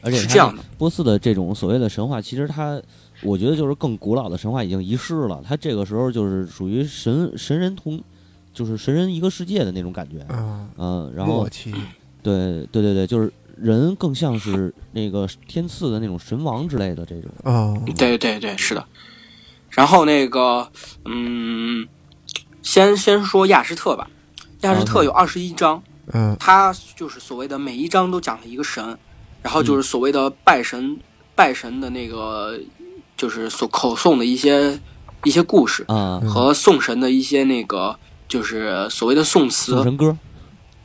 而且是这样的。波斯的这种所谓的神话，其实它，我觉得就是更古老的神话已经遗失了。它这个时候就是属于神神人同，就是神人一个世界的那种感觉。嗯，嗯，然后，对对对对，就是人更像是那个天赐的那种神王之类的这种。啊，对对对，是的。然后那个，嗯，先先说亚什特吧。亚什特有二十一章，嗯。他就是所谓的每一章都讲了一个神，然后就是所谓的拜神、拜神的那个，就是所口诵的一些一些故事啊，嗯和送神的一些那个，就是所谓的宋送词。神歌，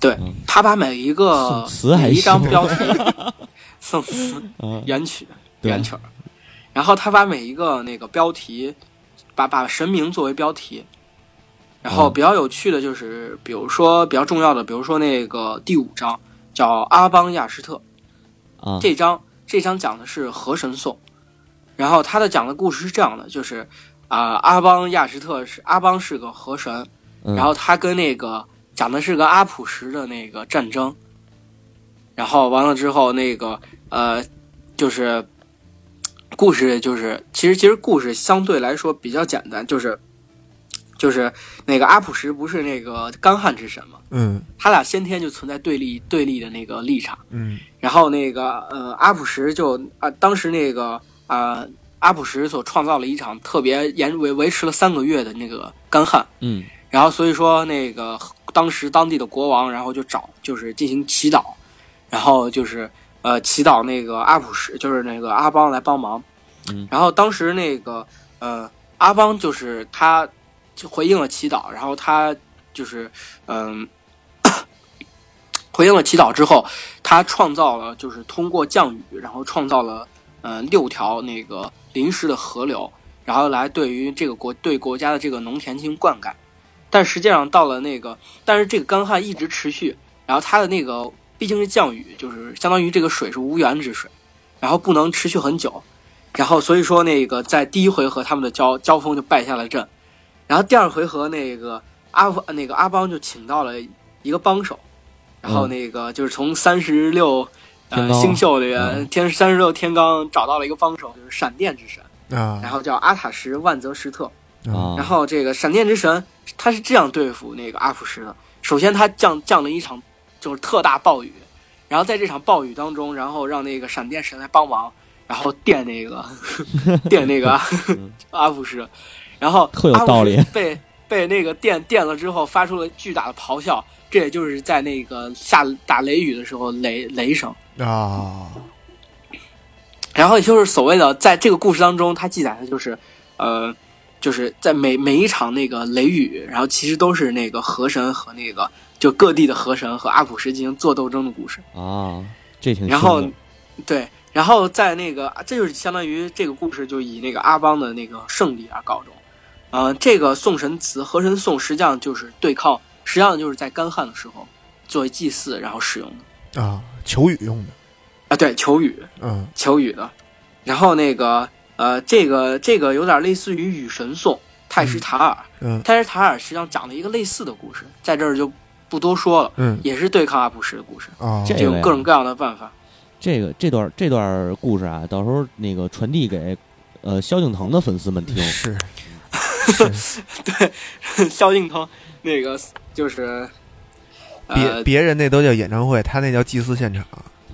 对嗯。他把每一个词还每一张标题，[LAUGHS] 宋词啊，原曲对。原曲儿，然后他把每一个那个标题，把把神明作为标题，然后嗯。比较有趣的就是，比如说比较重要的，比如说那个第五章叫阿邦亚什特，啊，这章这章讲的是河神颂，然后他的讲的故事是这样的，就是啊、阿邦亚什特是阿邦是个河神，嗯。然后他跟那个讲的是个阿普什的那个战争，然后完了之后那个呃就是故事就是其实其实故事相对来说比较简单，就是就是那个阿普什不是那个干旱之神嘛，嗯。他俩先天就存在对立对立的那个立场。嗯。然后那个呃，阿普什就啊、当时那个啊、阿普什所创造了一场特别延维维持了三个月的那个干旱，嗯。然后所以说那个当时当地的国王，然后就找就是进行祈祷，然后就是呃祈祷那个阿普什，就是那个阿邦来帮忙，嗯。然后当时那个呃阿邦就是他就回应了祈祷，然后他就是嗯。[COUGHS] 回应了祈祷之后，他创造了，就是通过降雨，然后创造了，呃，六条那个临时的河流，然后来对于这个国对国家的这个农田进行灌溉。但实际上到了那个，但是这个干旱一直持续，然后它的那个毕竟是降雨，就是相当于这个水是无源之水，然后不能持续很久，然后所以说那个在第一回合他们的交交锋就败下了阵，然后第二回合那个阿那个阿邦就请到了一个帮手，然后嗯。那个就是从三十六呃星宿里面嗯。天三十六天罡找到了一个帮手，就是闪电之神，啊，然后叫阿塔什万泽什特。啊，然后这个闪电之神他是这样对付那个阿普什的：首先他降降了一场就是特大暴雨，然后在这场暴雨当中，然后让那个闪电神来帮忙，然后电那个 [LAUGHS] 电那个阿普什，然后特有道理阿普什被被那个电电了之后，发出了巨大的咆哮，这也就是在那个下打雷雨的时候雷雷声。啊，然后也就是所谓的，在这个故事当中，它记载的就是，呃，就是在每每一场那个雷雨，然后其实都是那个河神和那个就各地的河神和阿普什进行做斗争的故事。啊，这挺然后，对，然后在那个这就是相当于这个故事就以那个阿邦的那个胜利而告终。呃，这个送神词河神颂实际上就是对抗，实际上就是在干旱的时候作为祭祀然后使用的啊，求雨用的，啊，对，求雨。嗯求雨的。然后那个呃，这个这个有点类似于雨神颂泰什塔尔，嗯泰什塔尔实际上讲了一个类似的故事，在这儿就不多说了，嗯也是对抗阿普什的故事，啊，这有各种各样的办法。这个这段这段故事啊，到时候那个传递给呃萧敬腾的粉丝们听，是 [LAUGHS] 是，[LAUGHS] 萧敬腾那个就是别呃，别人那都叫演唱会，他那叫祭祀现场，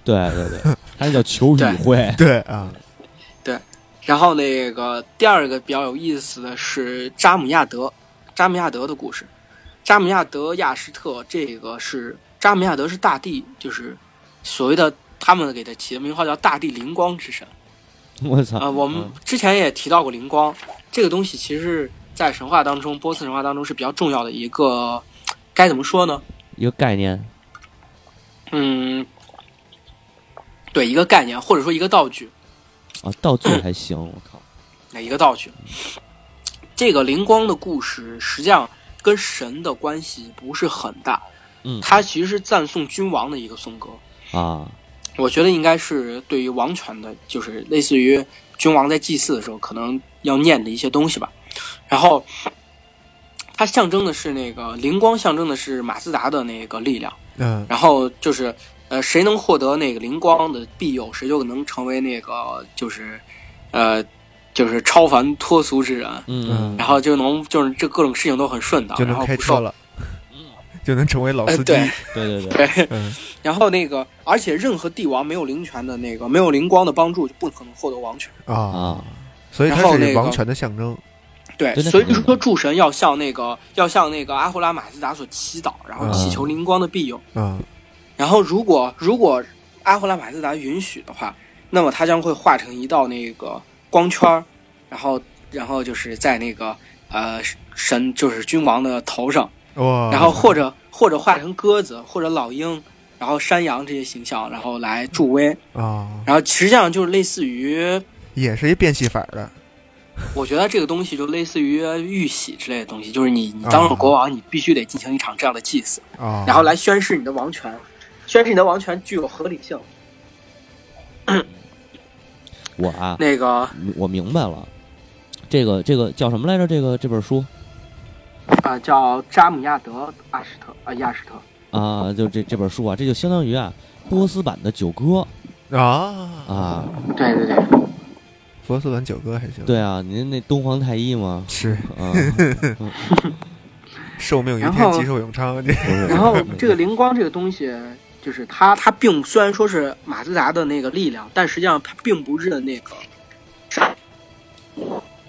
对对对，他那叫求 [LAUGHS] 雨会，对啊，对然后那个第二个比较有意思的是扎姆亚德，扎姆亚德的故事。扎姆亚德亚什特这个是扎姆亚德是大地，就是所谓的他们给他起的名号叫大地灵光之神。我操啊、我们嗯之前也提到过灵光这个东西，其实，在神话当中，波斯神话当中是比较重要的一个，该怎么说呢？一个概念嗯，对，一个概念或者说一个道具，啊，道具还行，我靠，哪一个道具？这个灵光的故事实际上跟神的关系不是很大，嗯它其实是赞颂君王的一个颂歌。啊，我觉得应该是对于王权的，就是类似于君王在祭祀的时候可能要念的一些东西吧。然后，它象征的是那个灵光，象征的是马自达的那个力量。嗯。然后就是，呃，谁能获得那个灵光的庇佑，谁就能成为那个就是，呃，就是超凡脱俗之人。嗯，然后就能就是这各种事情都很顺当，就能然后不受开车了，就能成为老司机，呃对。对对对，嗯。然后那个，而且任何帝王没有灵权的那个没有灵光的帮助，就不可能获得王权。啊，啊，所以它是王权的象征，对，所以就是说诸神要向那个要向那个阿胡拉马自达所祈祷，然后祈求灵光的庇佑。嗯。然后如果如果阿胡拉马自达允许的话，那么他将会化成一道那个光圈儿，然后然后就是在那个呃神就是君王的头上，哇，然后或者或者化成鸽子或者老鹰，然后山羊这些形象，然后来助威。啊，然后实际上就是类似于，也是一变戏法的 [LAUGHS] 我觉得这个东西就类似于玉玺之类的东西，就是你你当了国王，你必须得进行一场这样的祭祀，啊，然后来宣誓你的王权，宣誓你的王权具有合理性。[COUGHS] 我啊，那个我明白了，这个这个叫什么来着？这个这本书？啊、叫扎姆亚德阿什特啊亚什特，啊，就这这本书啊，这就相当于啊波斯版的九歌。啊。啊，对对对，波斯版九哥还行，，对啊，您那东皇太一吗，是。啊，[LAUGHS] 寿命于天吉寿永昌，[LAUGHS] 然后这个灵光这个东西，就是它它并虽然说是马自达的那个力量，但实际上它并不是那个善，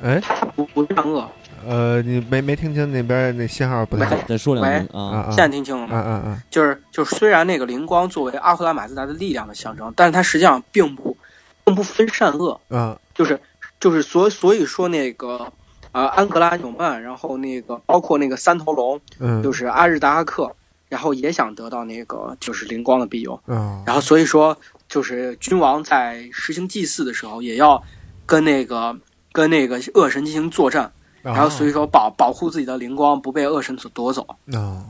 哎？它不不善恶。呃，你没没听清那边那信号不太好再说两句。啊啊，啊。现在听清了啊吗？啊啊。就是就是，虽然那个灵光作为阿赫拉马自达的力量的象征，但是它实际上并不并不分善恶，嗯就是就是所所以说那个呃安格拉纽曼，然后那个包括那个三头龙，嗯，就是阿日达阿克，然后也想得到那个就是灵光的庇佑，嗯然后所以说就是君王在实行祭祀的时候，也要跟那个跟那个恶神进行作战，然后所以说保保护自己的灵光不被恶神所夺走。嗯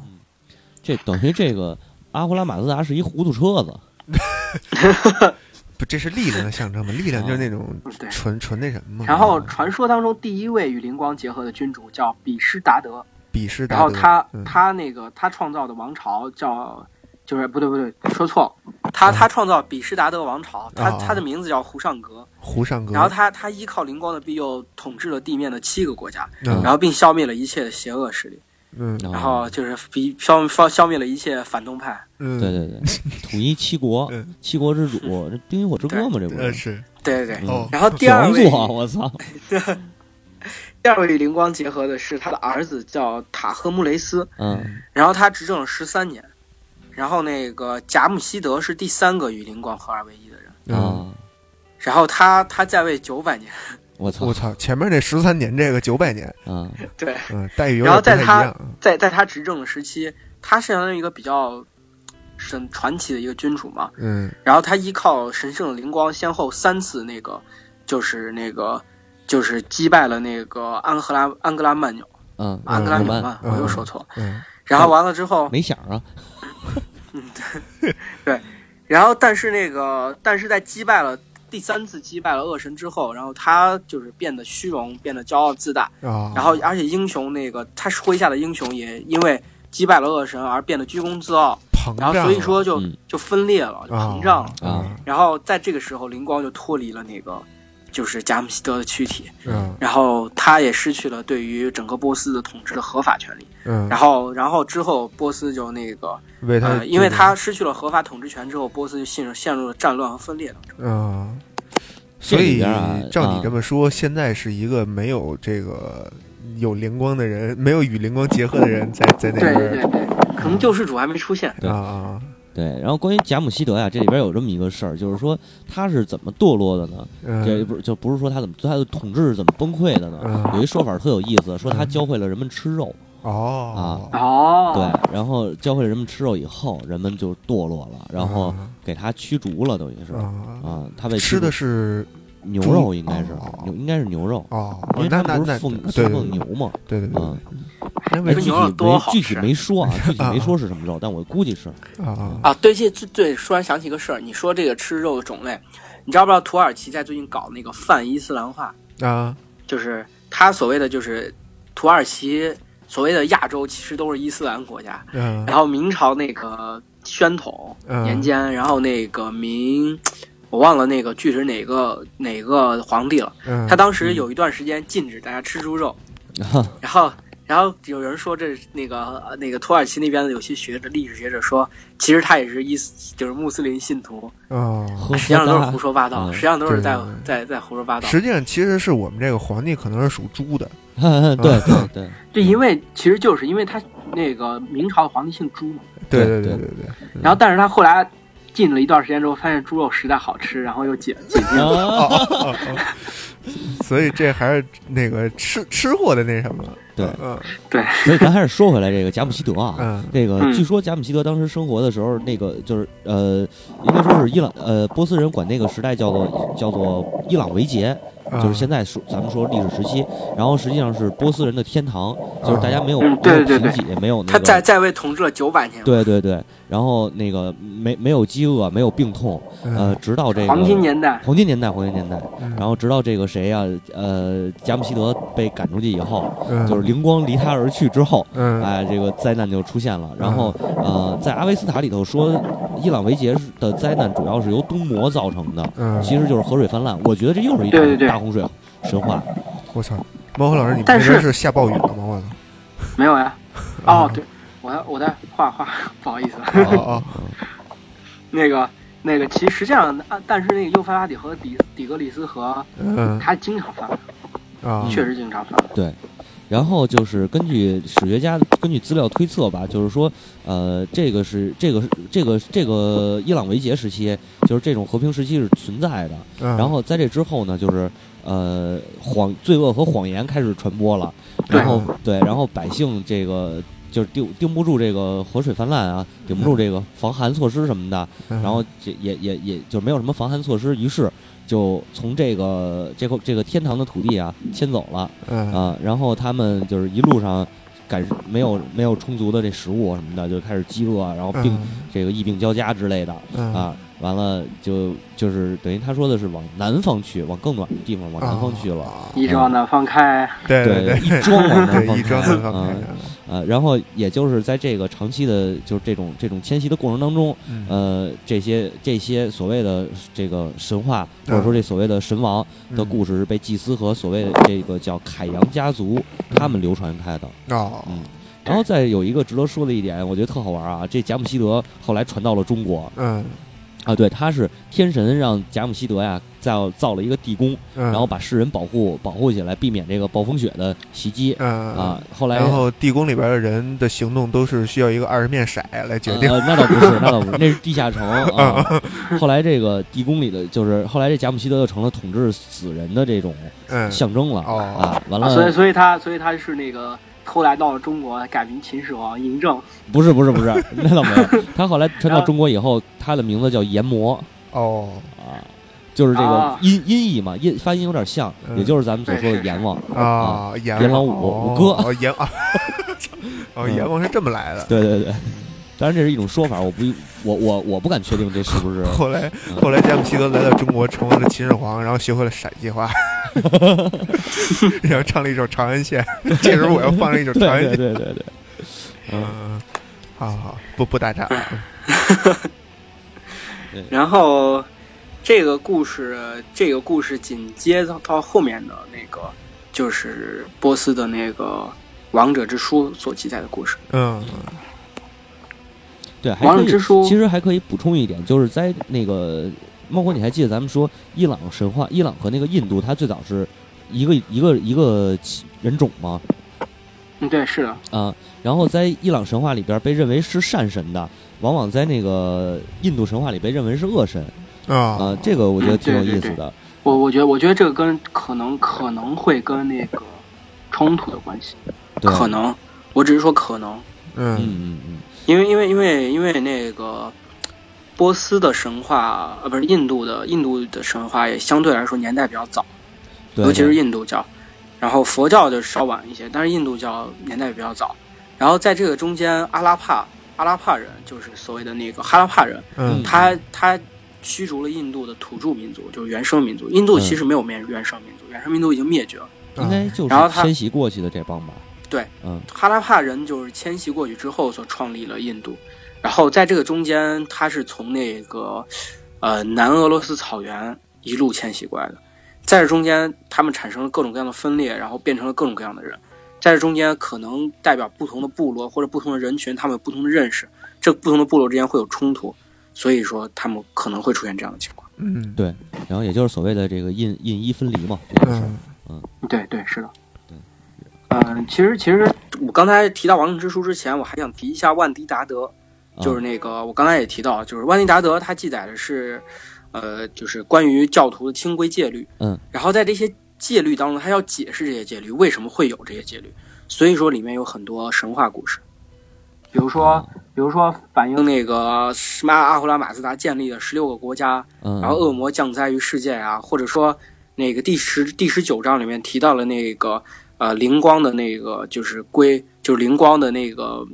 这等于这个阿胡拉马自达是一糊涂车子，[LAUGHS] 不，这是力量的象征嘛？力量就是那种。纯纯那什么嘛。然后传说当中第一位与灵光结合的君主叫比施达德，比施达德，然后他嗯。他那个他创造的王朝叫就是不对不对说错。了，他他创造比施达德王朝，他啊他的名字叫胡尚格，胡尚格，然后他他依靠灵光的庇佑统治了地面的七个国家，嗯。然后并消灭了一切的邪恶势力，嗯。然然后就是比消消消灭了一切反动派。嗯，对对对，[LAUGHS] 统一七国嗯，七国之主，这冰与火之歌嘛，这不是？呃是。对对对，然后第二位我操！[LAUGHS] 第二位与灵光结合的是他的儿子叫塔赫穆雷斯，嗯。然后他执政了十三年，然后那个贾姆希德是第三个与灵光合二为一的人，嗯，啊，然后他他在位九百年，我操我操，前面那十三年这个九百年，啊！[LAUGHS] 对，嗯，待遇有然后点不在他太一样。在在他执政的时期，他是相当于一个比较神传奇的一个君主嘛，嗯然后他依靠神圣的灵光，先后三次那个就是那个就是击败了那个安赫拉安格拉曼纽嗯，安格拉纽曼纽曼，我又说错了。嗯然后完了之后，没响啊，[LAUGHS] 嗯，对然后但是那个但是在击败了第三次击败了恶神之后，然后他就是变得虚荣，变得骄傲自大，啊，然后而且英雄那个他麾下的英雄也因为击败了恶神而变得居功自傲，然后膨胀，所以说就、嗯。就分裂了，膨胀了。啊。然后在这个时候，灵光就脱离了那个就是贾姆希德的躯体，嗯。然后他也失去了对于整个波斯的统治的合法权利。嗯，然后，然后之后波斯就那个为他呃，因为他失去了合法统治权之后，波斯就陷入陷入了战乱和分裂当中。嗯，所以啊照你啊。这么说，现在是一个没有这个有灵光的人，没有与灵光结合的人在在那对边对对，可能救世主还没出现。啊对。然后关于贾姆希德呀，这里边有这么一个事儿，就是说他是怎么堕落的呢？这嗯不是就不是说他怎么他的统治是怎么崩溃的呢？嗯有一说法特有意思，说他嗯教会了人们吃肉。哦哦，对，然后教会了人们吃肉以后，人们就堕落了，然后给他驱逐了，等于是啊啊，他被吃的是逐牛肉，应该是哦牛，应该是牛肉，哦因为，那那那他们不是奉奉牛嘛。对对对嗯，那为这牛肉哎具体多具体没说啊，具体啊没说是什么肉，但我估计是。啊啊。啊，对，这这对，突然想起一个事儿，你说这个吃肉的种类，你知道不知道土耳其在最近搞那个泛伊斯兰化？啊。就是他所谓的就是土耳其所谓的亚洲其实都是伊斯兰国家，嗯。然后明朝那个宣统嗯。年间，然后那个明。我忘了那个具体是哪个哪个皇帝了。嗯，他当时有一段时间禁止大家吃猪肉，[LAUGHS] 然后然后有人说这那个呃那个土耳其那边的有些学者历史学者说，其实他也是伊斯就是穆斯林信徒，哦，实际上都是胡说八道，嗯实际上都是在在在胡说八道。实际上其实是我们这个皇帝可能是属猪的，对对对，对，因为其实就是因为他那个明朝的皇帝姓朱嘛，对对对对对对，然后但是他后来禁了一段时间之后，发现猪肉实在好吃，然后又解解禁了。哦哦哦哦，[LAUGHS] 所以这还是那个吃吃货的那什么，对。嗯。所以咱还是说回来这个贾姆希德啊，嗯。这个嗯。据说贾姆希德当时生活的时候，那个就是呃，应该说是伊朗呃波斯人管那个时代叫做叫做伊朗维杰，嗯，就是现在说咱们说历史时期，然后实际上是波斯人的天堂，就是大家没有嗯没有对对对。贫瘠，没有那他在个。在位统治了九百年，对对对，然后那个没没有饥饿，没有病痛，呃，嗯直到这个黄金年代。黄金年代，黄金年代，嗯然后直到这个谁呀、呃，贾姆希德被赶出去以后，嗯就是灵光离他而去之后，嗯哎，这个灾难就出现了。然后呃，在阿维斯塔里头说，伊朗维杰的灾难主要是由东魔造成的，嗯，其实就是河水泛滥。我觉得这又是一大对对对大洪水神话。我操，猫和老师，你们但是那边是下暴雨了吗？我操！没有呀？[LAUGHS] 哦，对，我在我在画画，不好意思。哦 [LAUGHS] 哦那个那个，其实实际上，啊但是那个幼发拉底和底底格里斯河，嗯它经常泛滥，啊，确实经常泛滥。对，然后就是根据史学家根据资料推测吧，就是说，呃，这个是这个是这个这个伊朗维杰时期，就是这种和平时期是存在的。嗯然后在这之后呢，就是呃谎罪恶和谎言开始传播了，然后对，然后百姓这个。就是盯盯不住这个河水泛滥啊，顶不住这个防寒措施什么的，嗯。然后这也也也就没有什么防寒措施，于是就从这个这个这个天堂的土地啊迁走了。嗯。啊，然后他们就是一路上感没有没有充足的这食物什么的，就开始饥饿，然后病、这个疫病交加之类的嗯。啊，完了就就是等于他说的是往南方去，往更暖的地方往南方去了。啊一直往南方开，对对，对，一直往南方开南方开啊，呃，然后也就是在这个长期的，就是这种这种迁徙的过程当中，嗯呃，这些这些所谓的这个神话，或者说这所谓的神王的嗯故事，是被祭司和所谓的这个叫凯扬家族他们流传开的。哦嗯，然后再有一个值得说的一点，我觉得特好玩啊，这贾姆希德后来传到了中国嗯啊，对，他是天神让贾姆希德呀造造了一个地宫，嗯，然后把世人保护保护起来，避免这个暴风雪的袭击嗯啊。后来然后地宫里边的人的行动都是需要一个二十面骰来决定。呃，那倒不是，那倒不是，那是地下城 [LAUGHS] 啊。后来这个地宫里的，就是后来这贾姆希德就成了统治死人的这种嗯，象征了哦啊。完啊所以，所以他所以他是那个后来到了中国，改名秦始皇嬴政。不是不是不是，[LAUGHS] 那倒没有。他后来传到中国以后，他的名字叫阎魔哦，啊，就是这个啊音音译嘛，音发音有点像，嗯也就是咱们所说的阎王。啊，阎阎老王五五哥哦，阎啊，[LAUGHS] 哦，阎王是这么来的。[LAUGHS] 对对对，当然这是一种说法，我不我我我不敢确定这是不是。[LAUGHS] 后来，嗯后来詹姆希德来到中国，成为了秦始皇，然后学会了陕西话，[LAUGHS] 然后唱了一首《长安县》。这时候我要放上一首《长安县对》。对对对，嗯，嗯，好好好，不不打岔。[LAUGHS] 然后这个故事，这个故事紧接着到后面的那个，就是波斯的那个《王者之书》所记载的故事。嗯对，还可以王者之书其实还可以补充一点，就是在那个，猫哥，你还记得咱们说伊朗神话，伊朗和那个印度，它最早是一个一个一个人种吗？嗯，对，是的，啊，然后在伊朗神话里边被认为是善神的，往往在那个印度神话里被认为是恶神啊。啊，这个我觉得挺有对对对意思的。我我觉得我觉得这个跟可能可能会跟那个冲突的关系，对，可能，我只是说可能，嗯。嗯嗯嗯，因为因为因为因为那个波斯的神话，呃，不是印度的印度的神话也相对来说年代比较早。尤其是印度教，然后佛教就稍晚一些，但是印度教年代比较早。然后在这个中间，阿拉帕阿拉帕人就是所谓的那个哈拉帕人，嗯他他驱逐了印度的土著民族，就是原生民族。印度嗯其实没有灭原生民族，原生民族已经灭绝了。应该就是然后他迁徙过去的这帮吧。对，嗯。哈拉帕人就是迁徙过去之后所创立了印度，然后在这个中间，他是从那个呃南俄罗斯草原一路迁徙过来的，在这中间他们产生了各种各样的分裂，然后变成了各种各样的人，在这中间可能代表不同的部落或者不同的人群，他们有不同的认识，这不同的部落之间会有冲突，所以说他们可能会出现这样的情况。嗯。对，然后也就是所谓的这个印印伊分离嘛，这个事儿。嗯。对对，是的。对，嗯、其实其实我刚才提到《王者之书》之前，我还想提一下万迪达德。就是那个我刚才也提到，就是万迪达德他记载的是，呃，就是关于教徒的清规戒律。嗯，然后在这些戒律当中，他要解释这些戒律为什么会有这些戒律，所以说里面有很多神话故事，比如说，比如说反映那个什么阿胡拉马自达建立的十六个国家，嗯，然后恶魔降灾于世界啊，或者说那个第十第十九章里面提到了那个呃灵光的那个就是归就是灵光的那个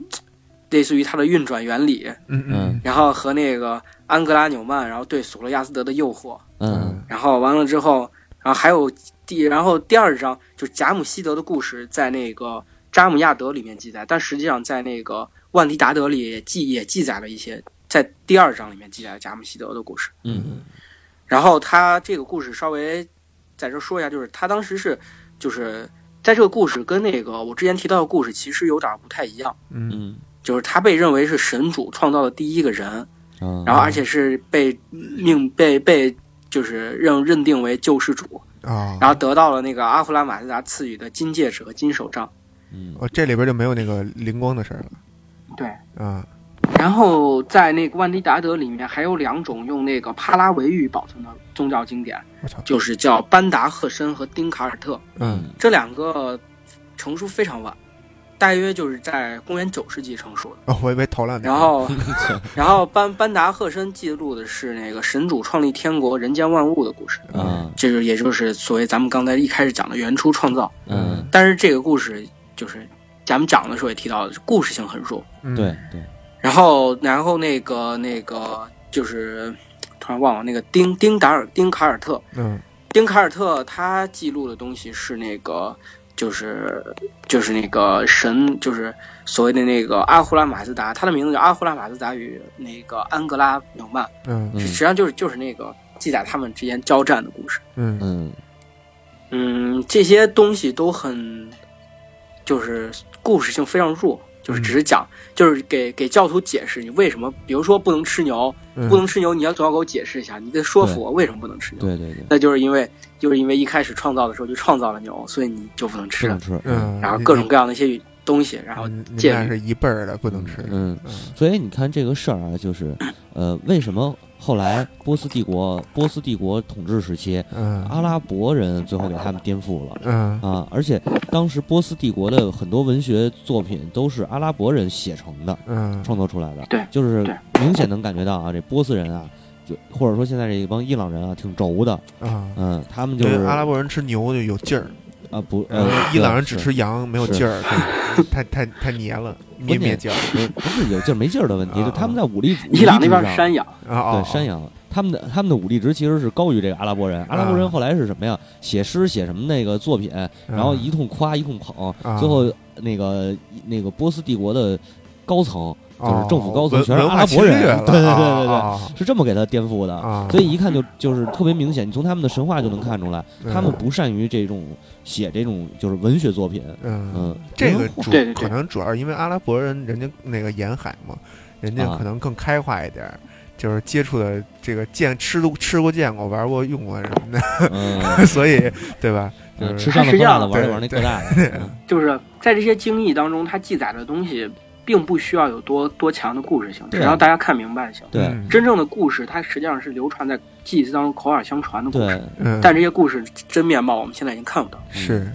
类似于它的运转原理，嗯嗯然后和那个安格拉纽曼，然后对索罗亚斯德的诱惑，嗯。然后完了之后，然后还有第然后第二章就是贾姆希德的故事，在那个扎姆亚德里面记载，但实际上在那个万迪达德里也记也记载了一些，在第二章里面记载了贾姆希德的故事。嗯。然后他这个故事稍微在这说一下，就是他当时是就是在这个故事跟那个我之前提到的故事其实有点不太一样，嗯。嗯。就是他被认为是神主创造的第一个人，嗯，然后而且是被命被被就是认认定为救世主，啊，然后得到了那个阿弗拉马自达赐予的金戒指和金手杖。嗯。哦，这里边就没有那个灵光的事儿了。对，啊然后在那个万迪达德里面还有两种用那个帕拉维语保存的宗教经典，就是叫班达赫申和丁卡尔特。嗯这两个成书非常晚，大约就是在公元九世纪成书的。哦，我以为头两年，然后，[LAUGHS] 然后班班达赫申记录的是那个神主创立天国、人间万物的故事，嗯这个也就是所谓咱们刚才一开始讲的原初创造。嗯但是这个故事就是咱们讲的时候也提到的，故事性很弱。嗯对对然后，然后那个那个就是突然忘了那个丁丁达尔丁卡尔特，嗯。丁卡尔特他记录的东西是那个，就是就是那个神，就是所谓的那个阿胡拉马自达，他的名字叫阿胡拉马自达与那个安格拉纽曼，嗯。嗯实际上就是就是那个记载他们之间交战的故事。嗯。嗯。嗯，这些东西都很，就是故事性非常弱，就是只是讲，就是给给教徒解释你为什么，比如说不能吃牛，嗯不能吃牛，你要总要给我解释一下，你得说服我为什么不能吃牛。对对对，那就是因为就是因为一开始创造的时候就创造了牛，所以你就不能吃不能。吃，嗯，然后各种各样的一些东西，然后你你戒律们俩是一辈儿的，不能吃。嗯，嗯所以你看这个事儿啊，就是，呃，为什么后来波斯帝国波斯帝国统治时期，嗯阿拉伯人最后给他们颠覆了。嗯啊，而且当时波斯帝国的很多文学作品都是阿拉伯人写成的，嗯创作出来的。对就是明显能感觉到啊，这波斯人啊，就或者说现在这一帮伊朗人啊，挺轴的。啊，嗯，他们就是阿拉伯人吃牛就有劲儿，啊不呃，伊朗人只吃羊没有劲儿，对太太太黏了，咩咩叫不是不是有劲儿没劲儿的问题，啊就他们在武力伊朗那边山羊，啊啊！对山羊，他们的他们的武力值其实是高于这个阿拉伯人。阿拉伯人啊后来是什么呀？写诗写什么那个作品，然后一通夸一通捧，啊最后那个那个波斯帝国的高层就是政府高层全是阿拉伯人，对对对啊对对，啊是这么给他颠覆的。啊！所以一看就就是特别明显，你从他们的神话就能看出来，嗯他们不善于这种写这种就是文学作品。嗯嗯，这个主对对对可能主要是因为阿拉伯人人家那个沿海嘛，人家啊可能更开化一点儿，就是接触的这个见吃都吃过见过玩过用过什么嗯，的，[LAUGHS] 所以对吧？就嗯是吃上了喝辣的，玩一玩那对各大的。嗯就是在这些经义当中，它记载的东西并不需要有多多强的故事性，只要大家看明白就行。对。嗯真正的故事，它实际上是流传在记忆当中口耳相传的故事，对，嗯，但这些故事真面貌我们现在已经看不到。是。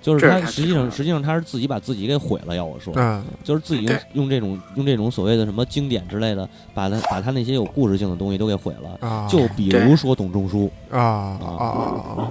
就是他他实际上实际上他是自己把自己给毁了。要我说，嗯就是自己用用这种用这种所谓的什么经典之类的，把他把他那些有故事性的东西都给毁了。啊，就比如说董仲舒，啊啊啊啊。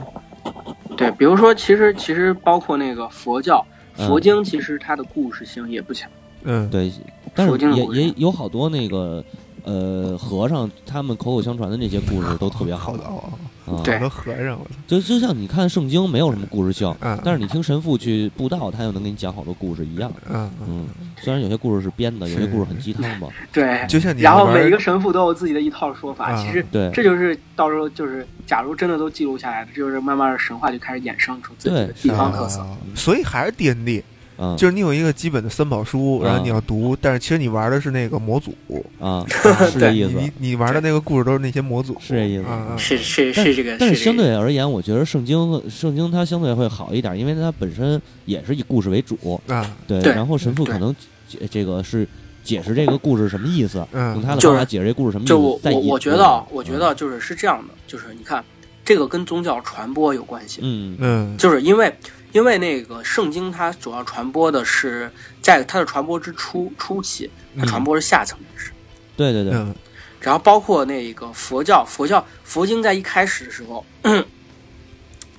对，比如说，其实其实包括那个佛教，嗯。佛经其实它的故事性也不强。嗯对，但是也也有好多那个呃和尚，他们口口相传的那些故事都特别好好的哦，啊。对和尚，就就像你看圣经没有什么故事性，嗯，但是你听神父去布道，他又能给你讲好多故事一样。嗯嗯，虽然有些故事是编的，有些故事很鸡汤吧。对，就像你然后每一个神父都有自己的一套说法。啊其实对这就是到时候就是，假如真的都记录下来了，这就是慢慢的神话就开始衍生出自己的对地方特色。啊所以还是 D N D，嗯，就是你有一个基本的三宝书，然后嗯你要读，但是其实你玩的是那个模组，[LAUGHS] 啊，是这意思，你你你玩的那个故事都是那些模组，是这意思。是。是是这个，但是相对而言，我觉得圣经圣经它相对会好一点，因为它本身也是以故事为主，啊。对，对。然后神父可能解这个是解释这个故事什么意思，嗯。用他的方法解释这故事什么意思。就我我我觉得啊，嗯我觉得就是是这样的，就是你看这个跟宗教传播有关系，嗯。嗯。就是因为因为那个圣经它主要传播的是在它的传播之初初期，它传播是下层人士，对对对，嗯。然后包括那个佛教，佛教佛经在一开始的时候。[CLEARS THROAT]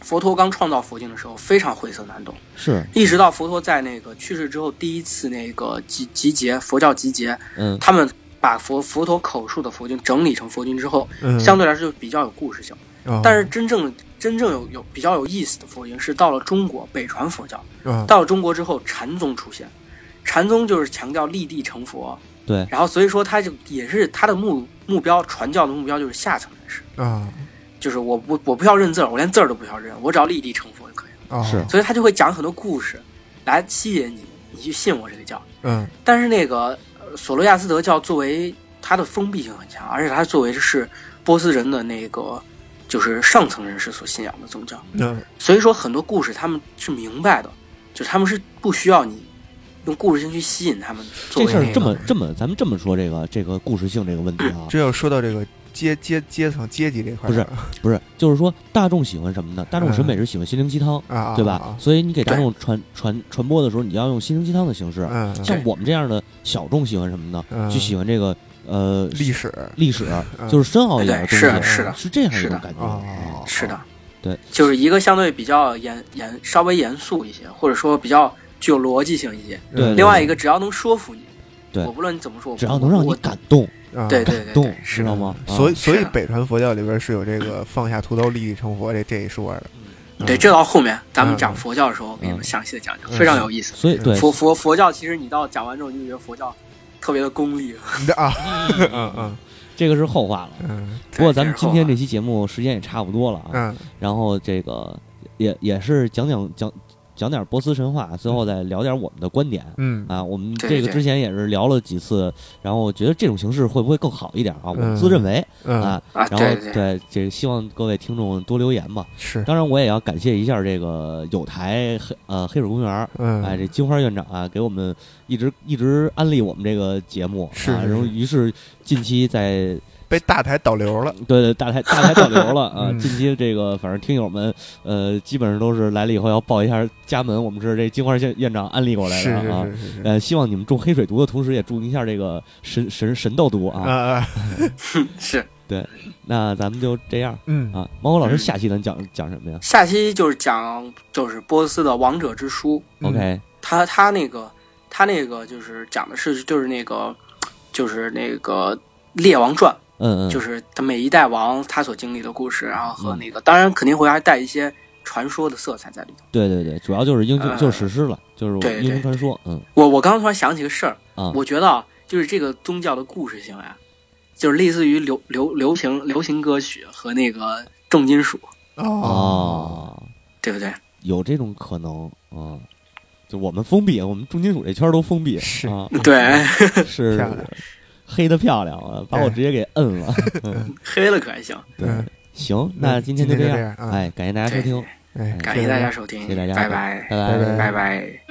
佛陀刚创造佛经的时候非常晦涩难懂，是。一直到佛陀在那个去世之后第一次那个集集结佛教集结，嗯。他们把佛佛陀口述的佛经整理成佛经之后，嗯，相对来说就比较有故事性。哦。但是真正真正有有比较有意思的佛经是到了中国北传佛教，啊到了中国之后禅宗出现，禅宗就是强调立地成佛，对。然后所以说他就也是他的目目标传教的目标就是下层人士，啊就是我不我不需要认字儿，我连字儿都不需要认，我只要立地成佛就可以了。啊是。所以他就会讲很多故事来吸引你，你去信我这个教。嗯。但是那个呃索罗亚斯德教作为它的封闭性很强，而且它作为是波斯人的那个就是上层人士所信仰的宗教，嗯所以说很多故事他们是明白的，就是他们是不需要你用故事性去吸引他们。作为那个这事儿这么这么，咱们这么说这个这个故事性这个问题啊，这要说到这个阶阶阶层阶级这块儿不是 [LAUGHS] 不是，就是说大众喜欢什么呢？大众审美是喜欢心灵鸡汤，对吧啊？所以你给大众传传传播的时候，你要用心灵鸡汤的形式。像我们这样的小众喜欢什么呢？嗯就喜欢这个呃历史历史，嗯。就是深奥一点的东西，对是的是的。是这样一是的。种感觉。是的，对，就是一个相对比较严严稍微严肃一些，或者说比较具有逻辑性一些。对另外一个只要能说服你，对。我不论你怎么说，只要能让你我感动，啊。对对对，是的。知道吗？啊。所以，所以北传佛教里边是有这个放下屠刀立地成佛这这一说的。对，嗯。这到后面咱们嗯。讲佛教的时候，我给你们嗯。详细的讲讲，嗯。非常有意思。所以对，佛佛佛教其实你到讲完之后，你就觉得佛教特别的功利。[LAUGHS] 啊，嗯嗯这个是后话了。嗯。不过咱们今天这这期节目时间也差不多了啊，嗯。然后这个也也是讲讲讲讲点波斯神话，最后再聊点我们的观点。嗯啊，我们这个之前也是聊了几次，然后我觉得这种形式会不会更好一点啊？我自认为嗯啊，啊，然后对对，这个希望各位听众多留言吧。是当然，我也要感谢一下这个有台黑呃黑水公园儿，嗯哎，这金花院长啊，给我们一直一直安利我们这个节目啊，是是是然后于是近期在被大台导流了。对对大台大台导流了啊，[LAUGHS] 嗯近期这个反正听友们呃基本上都是来了以后要报一下家门，我们是这金花院院长安利过来的啊。是是是是呃，希望你们中黑水毒的同时，也注意一下这个神神神斗毒啊啊。啊 [LAUGHS] 是。那咱们就这样嗯啊。猫狗老师，嗯下期咱讲讲什么呀下期就是讲就是波斯的王者之书，嗯？OK，他他那个他那个就是讲的是就是那个就是那个列王传，嗯嗯，就是他每一代王他所经历的故事，然后和那个当然肯定会还带一些传说的色彩在里头。对对对，主要就是英雄，呃就是史诗了，就是英雄传说。嗯。我我刚刚突然想起个事儿，啊，我觉得啊，就是这个宗教的故事性呀，就是类似于流流流行流行歌曲和那个重金属，哦。哦，对不对？有这种可能啊。就我们封闭，我们重金属这圈都封闭是。啊，对，是 [LAUGHS] 黑的漂亮啊，把我直接给摁了。[LAUGHS] 黑了可还行。对。嗯，行，那今天就这样。啊哎，感谢大家收听，哎，感谢大家收听，谢谢大家。拜拜，拜拜。拜拜。